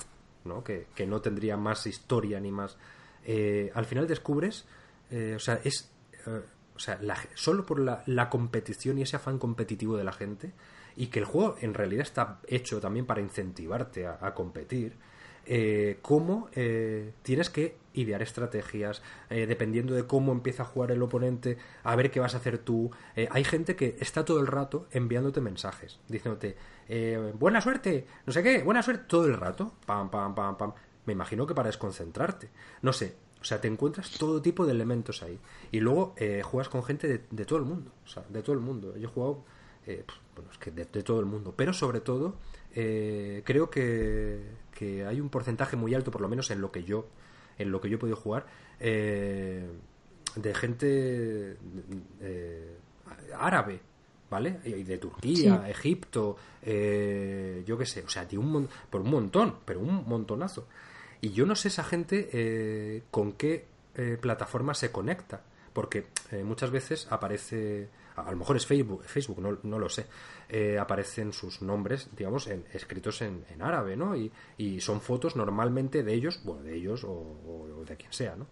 ¿no? Que, que no tendría más historia ni más... eh, al final descubres, eh, o sea, es... o sea, solo por la, competición y ese afán competitivo de la gente, y que el juego en realidad está hecho también para incentivarte a, competir, eh, cómo eh, tienes que idear estrategias, eh, dependiendo de cómo empieza a jugar el oponente, a ver qué vas a hacer tú. Eh, hay gente que está todo el rato enviándote mensajes, diciéndote, buena suerte, no sé qué, buena suerte, todo el rato, pam, pam, pam, pam. Me imagino que para desconcentrarte. No sé, o sea, te encuentras todo tipo de elementos ahí. Y luego eh, juegas con gente de, de todo el mundo, o sea, de todo el mundo. Yo he jugado, eh, pues, bueno, es que de, de todo el mundo, pero sobre todo eh, creo que, que hay un porcentaje muy alto, por lo menos en lo que yo, en lo que yo he podido jugar, eh, de gente eh, árabe, ¿vale? Y de Turquía, Egipto, eh, yo qué sé, o sea, de un por un montón, pero un montonazo. Y yo no sé esa gente eh, con qué eh, plataforma se conecta, porque eh, muchas veces aparece, a, lo mejor es Facebook, Facebook no, no lo sé, aparecen sus nombres, digamos, en, escritos en, en árabe, ¿no? Y, y son fotos normalmente de ellos, bueno, de ellos o, de quien sea, ¿no?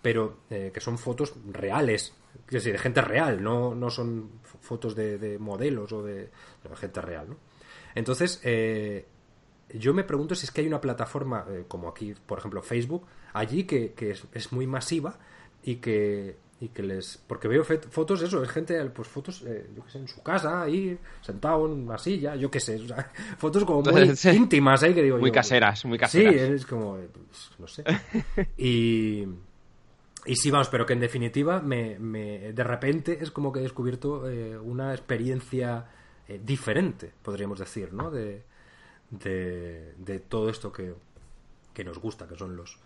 Pero que son fotos reales, es decir, de gente real, no, no son fotos de, de modelos o de, de gente real, ¿no? Entonces, eh, yo me pregunto si es que hay una plataforma eh, como aquí, por ejemplo, Facebook, allí que, que es, es muy masiva y que, y que les... Porque veo fotos, eso, es gente, pues fotos, eh, yo qué sé, en su casa, ahí, sentado en una silla, yo qué sé, o sea, fotos como muy Sí. íntimas, ahí que digo Muy yo, caseras, muy Sí, caseras. es como, eh, pues, no sé. Y, y sí, vamos, pero que en definitiva, me, me- de repente es como que he descubierto eh, una experiencia eh, diferente, podríamos decir, ¿no? De, de, de todo esto que, que nos gusta, que son los,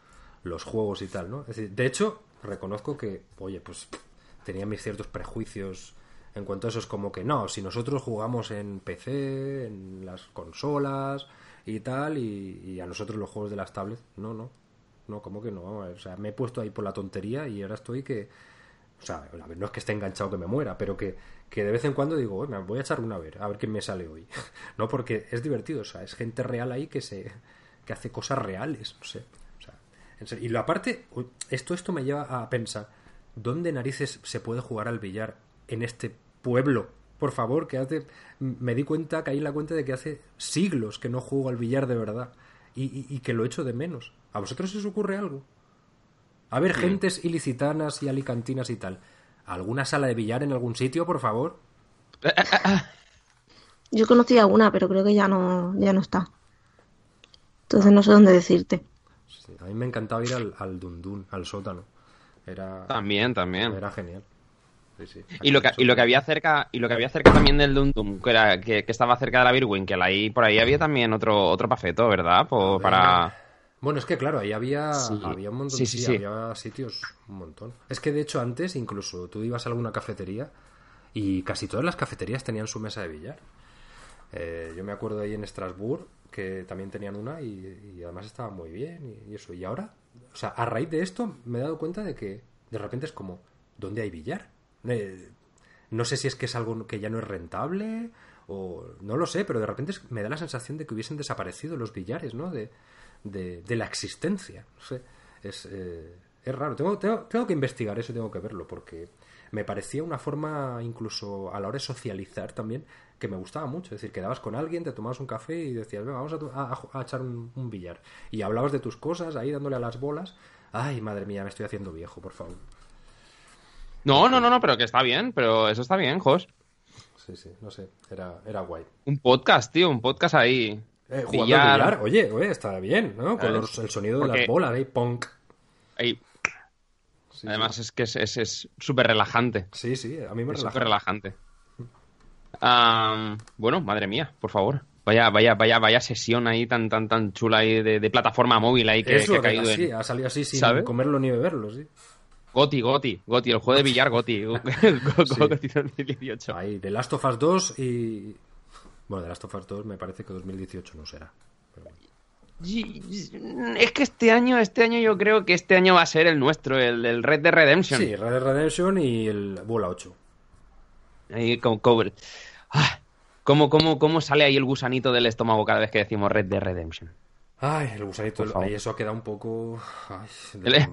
los juegos y tal, ¿no? Es decir, de hecho, reconozco que, oye, pues tenía mis ciertos prejuicios en cuanto a eso. Es como que no, si nosotros jugamos en PC, en las consolas y tal, y, y a nosotros los juegos de las tablets, no, no. No, como que no. O sea, me he puesto ahí por la tontería y ahora estoy que. O sea, no es que esté enganchado que me muera, pero que, que de vez en cuando digo, "Oye, me voy a echar una a ver, a ver quién me sale hoy. no, porque es divertido, o sea, es gente real ahí que se que hace cosas reales, no sé. O sea, en serio. Y lo aparte, esto, esto me lleva a pensar, ¿dónde narices se puede jugar al billar en este pueblo? Por favor, que hace. Me di cuenta, caí en la cuenta de que hace siglos que no juego al billar de verdad. Y, y- y que lo echo de menos. ¿A vosotros se os ocurre algo? A ver, gentes ilicitanas y alicantinas y tal. ¿Alguna sala de billar en algún sitio, por favor? Yo conocí alguna, pero creo que ya no, ya no está. Entonces no sé dónde decirte. Sí, a mí me encantaba ir al, al Dundun, al sótano. Era, También, también. era genial. Sí, sí. Y lo que, y lo que había cerca, y lo que había cerca también del Dum Dum, que era, que, que estaba cerca de la Birwinkel, ahí, por ahí había también otro, otro pafeto, ¿verdad? Po- para. Bueno, es que claro, ahí había, Sí. había un montón, Sí, sí, sí, sí. había sitios un montón. Es que de hecho antes incluso tú ibas a alguna cafetería y casi todas las cafeterías tenían su mesa de billar. Eh, yo me acuerdo ahí en Estrasburgo que también tenían una y, y además estaba muy bien y, y eso. Y ahora o sea, a raíz de esto me he dado cuenta de que de repente es como, ¿dónde hay billar? Eh, no sé si es que es algo que ya no es rentable o no lo sé, pero de repente me da la sensación de que hubiesen desaparecido los billares, ¿no? De, de, de la existencia. No sé, es, eh, es raro. Tengo, tengo, tengo que investigar eso, tengo que verlo, porque me parecía una forma, incluso a la hora de socializar también, que me gustaba mucho. Es decir, quedabas con alguien, te tomabas un café y decías, venga, vamos a- a echar un, un billar. Y hablabas de tus cosas, ahí dándole a las bolas. Ay, madre mía, me estoy haciendo viejo, por favor. No, no, no, no, pero que está bien, pero eso está bien, Jos. Sí, sí, no sé, era, era guay. Un podcast, tío, un podcast ahí. Eh, jugando Billar. al billar, oye, oye, está bien, ¿no? Con el sonido de las bolas, ahí, punk. ahí. Sí, Además es que es es- es súper relajante. Sí, sí, a mí me Es relaja. súper relajante. Bueno, madre mía, por favor. Vaya, vaya, vaya, vaya sesión ahí tan, tan, tan chula ahí de, de plataforma móvil ahí que, Eso, que ha caído así, en. ha salido así sin ¿sabes? comerlo ni beberlo, sí. Goti, Goti, Goti, el juego de billar Goti. Goti 2018. Ahí, The Last of Us 2 y... Bueno, The Last of Us 2 me parece que 2018 no será. Pero bueno. Y- y- Es que este año, este año yo creo que este año va a ser el nuestro, el Red Dead Redemption. Sí, Red Dead Redemption y el Bola 8. Ahí con cover. Ah, ¿cómo, cómo, ¿Cómo sale ahí el gusanito del estómago cada vez que decimos Red Dead Redemption? Ay, el gusanito, ahí eso ha quedado un poco... Ay, de,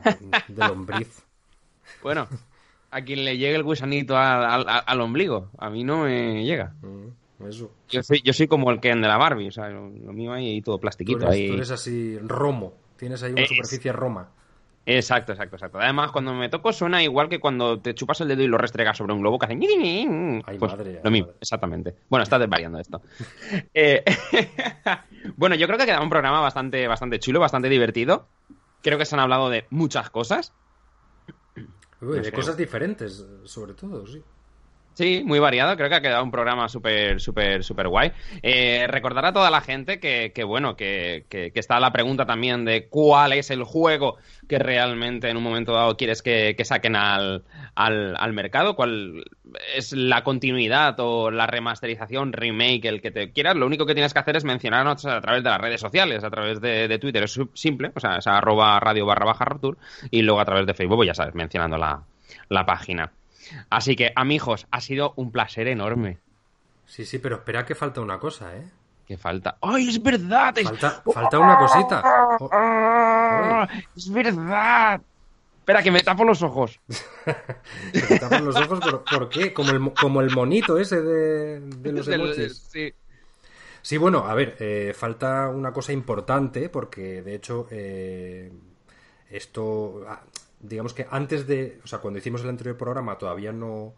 de lombriz. Bueno, a quien le llegue el gusanito al, al- al ombligo, a mí no me llega. Mm, Eso. Yo soy, yo soy como el Ken de la Barbie, o sea, lo, lo mío ahí todo Tú plastiquito. eres, ahí. tú eres así, romo. Tienes ahí una Es- superficie roma. Exacto, exacto, exacto. Además, cuando me toco suena igual que cuando te chupas el dedo y lo restregas sobre un globo que hace... Ay, Pues, madre, lo mismo, madre. exactamente. Bueno, está desvariando esto. Eh, bueno, yo creo que ha quedado un programa bastante, bastante chulo, bastante divertido. Creo que se han hablado de muchas cosas. Uy, No de sé. cosas diferentes, sobre todo, sí. Sí, muy variado. Creo que ha quedado un programa súper, súper, súper guay. Eh, recordar a toda la gente que, bueno, que, está la pregunta también de cuál es el juego que realmente en un momento dado quieres que, que saquen al, al, al mercado, cuál es la continuidad o la remasterización, remake, el que te quieras. Lo único que tienes que hacer es mencionarnos a través de las redes sociales, a través de, Twitter. Es simple, o sea, es arroba radio barra baja Rapture, y luego a través de Facebook, pues ya sabes, mencionando la, la página. Así que, amigos, ha sido un placer enorme. Sí, sí, pero espera que falta una cosa, ¿eh? Que falta. ¡Ay, es verdad! Es, Falta, falta una cosita. Oh, ¡Ah! ¡Es verdad! Espera, que me tapo los ojos. te tapas los ojos, pero ¿por qué? Como el, mo- como el monito ese de, de los emojis. sí. Sí, bueno, a ver, eh, falta una cosa importante porque de hecho eh, esto, ah, digamos que antes de, o sea, cuando hicimos el anterior programa todavía no,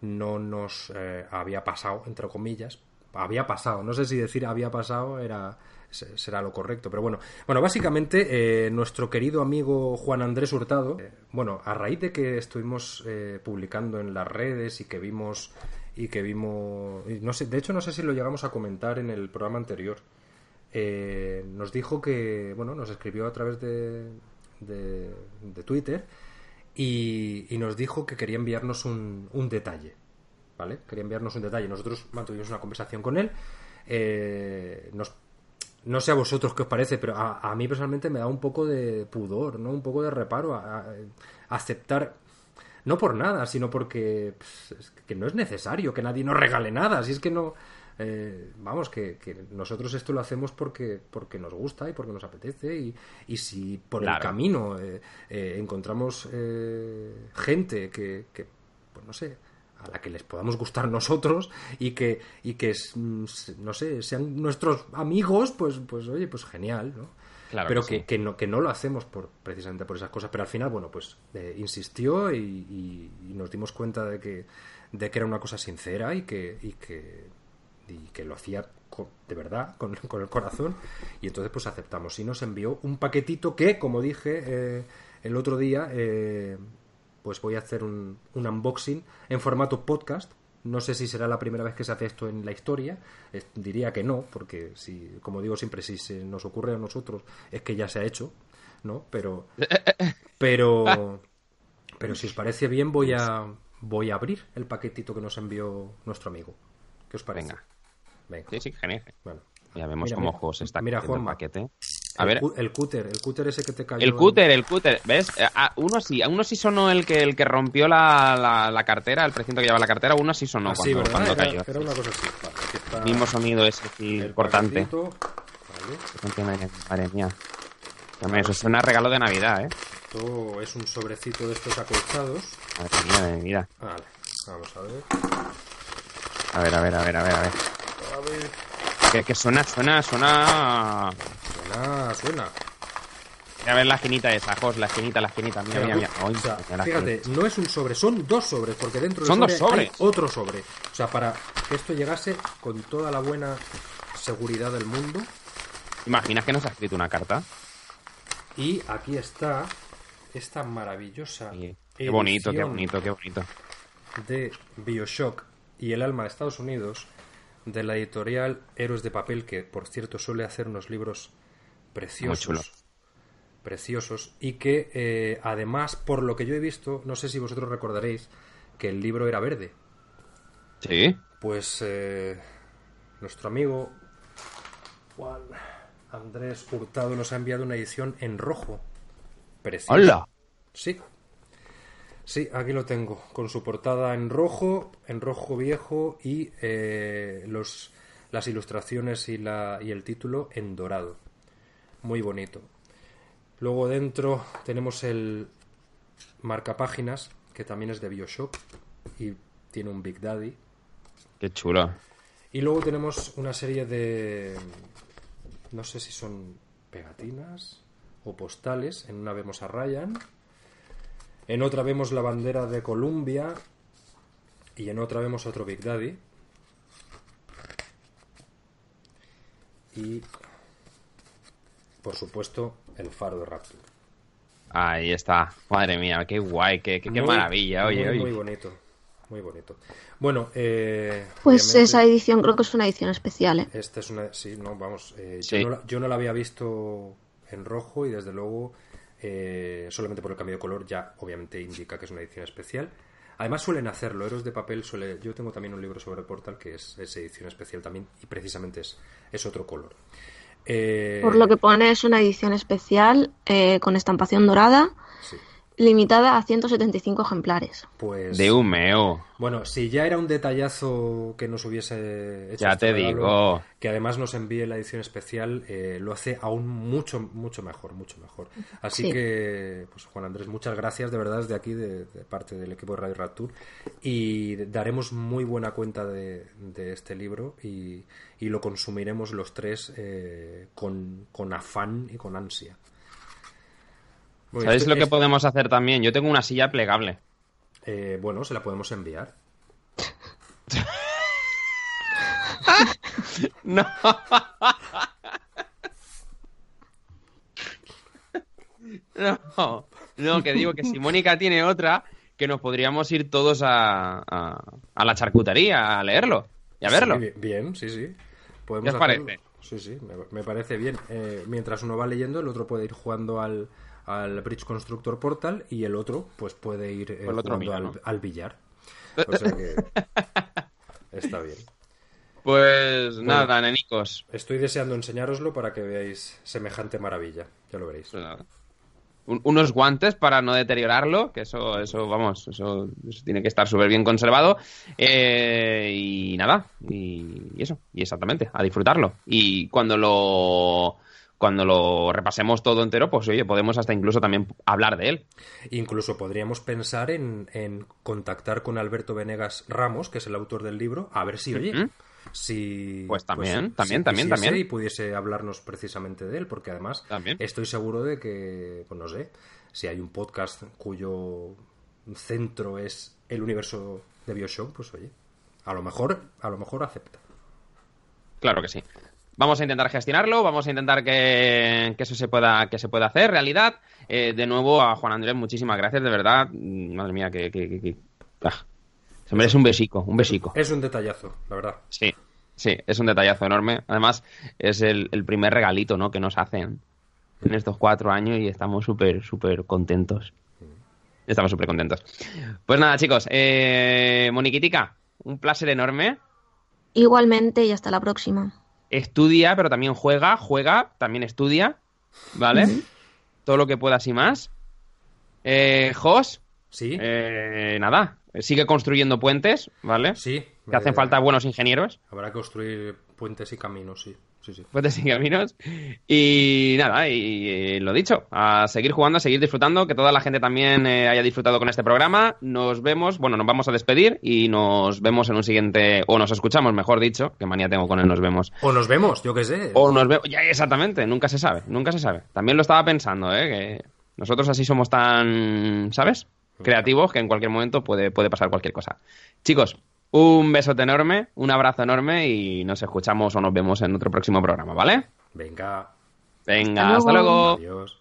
no nos eh, había pasado, entre comillas, había pasado, no sé si decir había pasado era se- será lo correcto, pero bueno, bueno, básicamente eh, nuestro querido amigo Juan Andrés Hurtado, eh, bueno, a raíz de que estuvimos eh, publicando en las redes y que vimos y que vimos, no sé, de hecho no sé si lo llegamos a comentar en el programa anterior. Eh, nos dijo que, bueno, nos escribió a través de, de, Twitter y, y nos dijo que quería enviarnos un, un detalle, ¿vale? Quería enviarnos un detalle. Nosotros mantuvimos una conversación con él. eh, nos, no sé a vosotros qué os parece, pero a, a mí personalmente me da un poco de pudor, ¿no? Un poco de reparo a, aceptar no por nada, sino porque pues, es que no es necesario que nadie nos regale nada. Si es que no. Eh, vamos, que, que nosotros esto lo hacemos porque, porque nos gusta y porque nos apetece. Y, y si por el camino eh, eh, encontramos eh, gente que, que, pues no sé, a la que les podamos gustar nosotros y que, y que mm, no sé, sean nuestros amigos, pues, pues oye, pues genial, ¿no? Claro pero que que, sí. que no, que no lo hacemos por, precisamente por esas cosas. Pero al final, bueno, pues eh, insistió y, y- y nos dimos cuenta de que, de que era una cosa sincera y que, y que, y que lo hacía de verdad, con, con el corazón. Y entonces pues aceptamos. Y nos envió un paquetito que, como dije eh, el otro día, eh, pues voy a hacer un, un unboxing en formato podcast. No sé si será la primera vez que se hace esto en la historia. Diría que no, porque si, como digo siempre, si se nos ocurre a nosotros es que ya se ha hecho, ¿no? Pero, pero, pero si os parece bien, voy a, voy a abrir el paquetito que nos envió nuestro amigo. ¿Qué os parece? Venga. Venga. Sí, sí, genial. Bueno, Ya vemos Mira, cómo mira. juegos está Mira, cogiendo el Juanma. paquete. A ver. el cúter, el cúter ese que te cayó. El en- cúter, el cúter, ¿ves? Eh, ah, uno sí, a uno sí sonó el que el que rompió la, la, la cartera, el precinto que llevaba la cartera, uno sí sonó Ah, sí, cuando, cuando Era, cayó. era una cosa así. Vale, aquí está Mismo sonido ese sí, importante. Vale. Madre, mía. Eso suena a regalo de Navidad, ¿eh? Esto es un sobrecito de estos acolchados. Madre mía, de mi vida. Vale, vamos a ver. A ver, a ver, a ver, a ver, a ver. Que, que suena, suena, suena... Suena, suena. A ver la esquinita esa, Jos, la esquinita, la esquinita. Mira, mira, mira. Ay, O sea, mira la fíjate, no es un sobre, son dos sobres, porque dentro del Son dos sobre hay sobres. otro sobre. O sea, para que esto llegase con toda la buena seguridad del mundo. ¿Imaginas que nos ha escrito una carta? Y aquí está esta maravillosa Sí. Qué bonito, qué bonito, qué bonito. de Bioshock y el alma de Estados Unidos de la editorial Héroes de Papel, que por cierto suele hacer unos libros preciosos. Preciosos. Y que eh, además, por lo que yo he visto, no sé si vosotros recordaréis que el libro era verde. Sí. Pues eh, nuestro amigo Juan Andrés Hurtado nos ha enviado una edición en rojo. Preciosa. ¡Hola! Sí. Sí, aquí lo tengo, con su portada en rojo, en rojo viejo y eh, los, las ilustraciones y, la, y el título en dorado. Muy bonito. Luego dentro tenemos el marcapáginas, que también es de Bioshock y tiene un Big Daddy. Qué chulo. Y luego tenemos una serie de... No sé si son pegatinas o postales. En una vemos a Ryan. En otra vemos la bandera de Columbia. Y en otra vemos otro Big Daddy. Y... Por supuesto, el faro de Rapture. Ahí está. Madre mía, qué guay, qué, qué, qué Muy- maravilla. Oye, muy, oye. Muy bonito. Muy bonito. Bueno, eh, Pues esa edición creo que es una edición especial, ¿eh? Esta es una. Sí, no, vamos. eh, Sí. yo, no la, yo no la había visto en rojo y desde luego, eh, solamente por el cambio de color, ya obviamente indica que es una edición especial. Además, suelen hacerlo. Héroes de papel suele. Yo tengo también un libro sobre Portal que es, es edición especial también y precisamente es, es otro color. Eh, Por lo que pone es una edición especial eh, con estampación dorada, limitada a 175 ejemplares. pues. De humeo. Bueno, si ya era un detallazo que nos hubiese hecho Ya este te regalo, digo. que además nos envíe la edición especial, eh, lo hace aún mucho, mucho mejor, mucho mejor. Así Sí. que, pues Juan Andrés, muchas gracias de verdad desde aquí, de, de parte del equipo de Radio Rapture, y daremos muy buena cuenta de, de este libro y, y lo consumiremos los tres eh, con, con afán y con ansia. Bueno, ¿Sabéis esto- lo que esto- podemos hacer también? Yo tengo una silla plegable. eh, bueno, se la podemos enviar. No. No, no, que digo que si Mónica tiene otra, que nos podríamos ir todos a, a, a la charcutería a leerlo y a verlo. Sí, bien, sí, sí. Podemos ¿Qué os hacerlo. parece? Sí, sí, me, me parece bien. Eh, mientras uno va leyendo, el otro puede ir jugando al, al Bridge Constructor Portal y el otro pues puede ir eh, Pues el otro jugando mira, al, ¿no? al billar. O sea que está bien. Pues nada, nenicos. Estoy deseando enseñároslo para que veáis semejante maravilla. Ya lo veréis. Pues nada. Un- unos guantes para no deteriorarlo, que eso, eso vamos, eso, eso tiene que estar súper bien conservado. Eh, y nada, y, y eso, y exactamente, a disfrutarlo. Y cuando lo cuando lo repasemos todo entero, pues oye, podemos hasta incluso también hablar de él. Incluso podríamos pensar en, en contactar con Alberto Venegas Ramos, que es el autor del libro, a ver si, oye, si... Pues también, si también, también, quisiese también. Y pudiese hablarnos precisamente de él, porque además También. estoy seguro de que, pues no sé, si hay un podcast cuyo centro es el universo de Bioshock, pues oye, a lo mejor, a lo mejor acepta. Claro que sí. Vamos a intentar gestionarlo, vamos a intentar que, que eso se pueda, que se pueda hacer realidad. Eh, de nuevo a Juan Andrés, muchísimas gracias, de verdad. Mm, Madre mía, que, que, que- que- ah. se merece un besico, un besico. Es un detallazo, la verdad. Sí, sí, es un detallazo enorme. Además, es el, el primer regalito, ¿no? Que nos hacen en estos cuatro años y estamos súper, súper contentos. Estamos súper contentos. Pues nada, chicos, eh, Moniquitica, un placer enorme. Igualmente y hasta la próxima. Estudia, pero también juega, juega, también estudia. ¿vale? Todo lo que puedas y más. Eh, Jos, Sí, eh, nada, sigue construyendo puentes, ¿vale? sí. Que hacen eh, falta buenos ingenieros, Habrá que construir puentes y caminos, sí. Sí, sí. puentes y caminos. Y nada, y, eh, lo dicho, a seguir jugando, a seguir disfrutando, que toda la gente también eh, haya disfrutado con este programa. Nos vemos, bueno, nos vamos a despedir y nos vemos en un siguiente, o nos escuchamos, mejor dicho, que manía tengo con él, nos vemos. O nos vemos, yo qué sé. O nos vemos, ya exactamente, nunca se sabe, nunca se sabe. También lo estaba pensando, ¿eh? Que nosotros así somos tan, ¿sabes? Creativos que en cualquier momento puede, puede pasar cualquier cosa. Chicos, un besote enorme, un abrazo enorme y nos escuchamos o nos vemos en otro próximo programa, ¿vale? Venga, Venga, Hasta luego. adiós.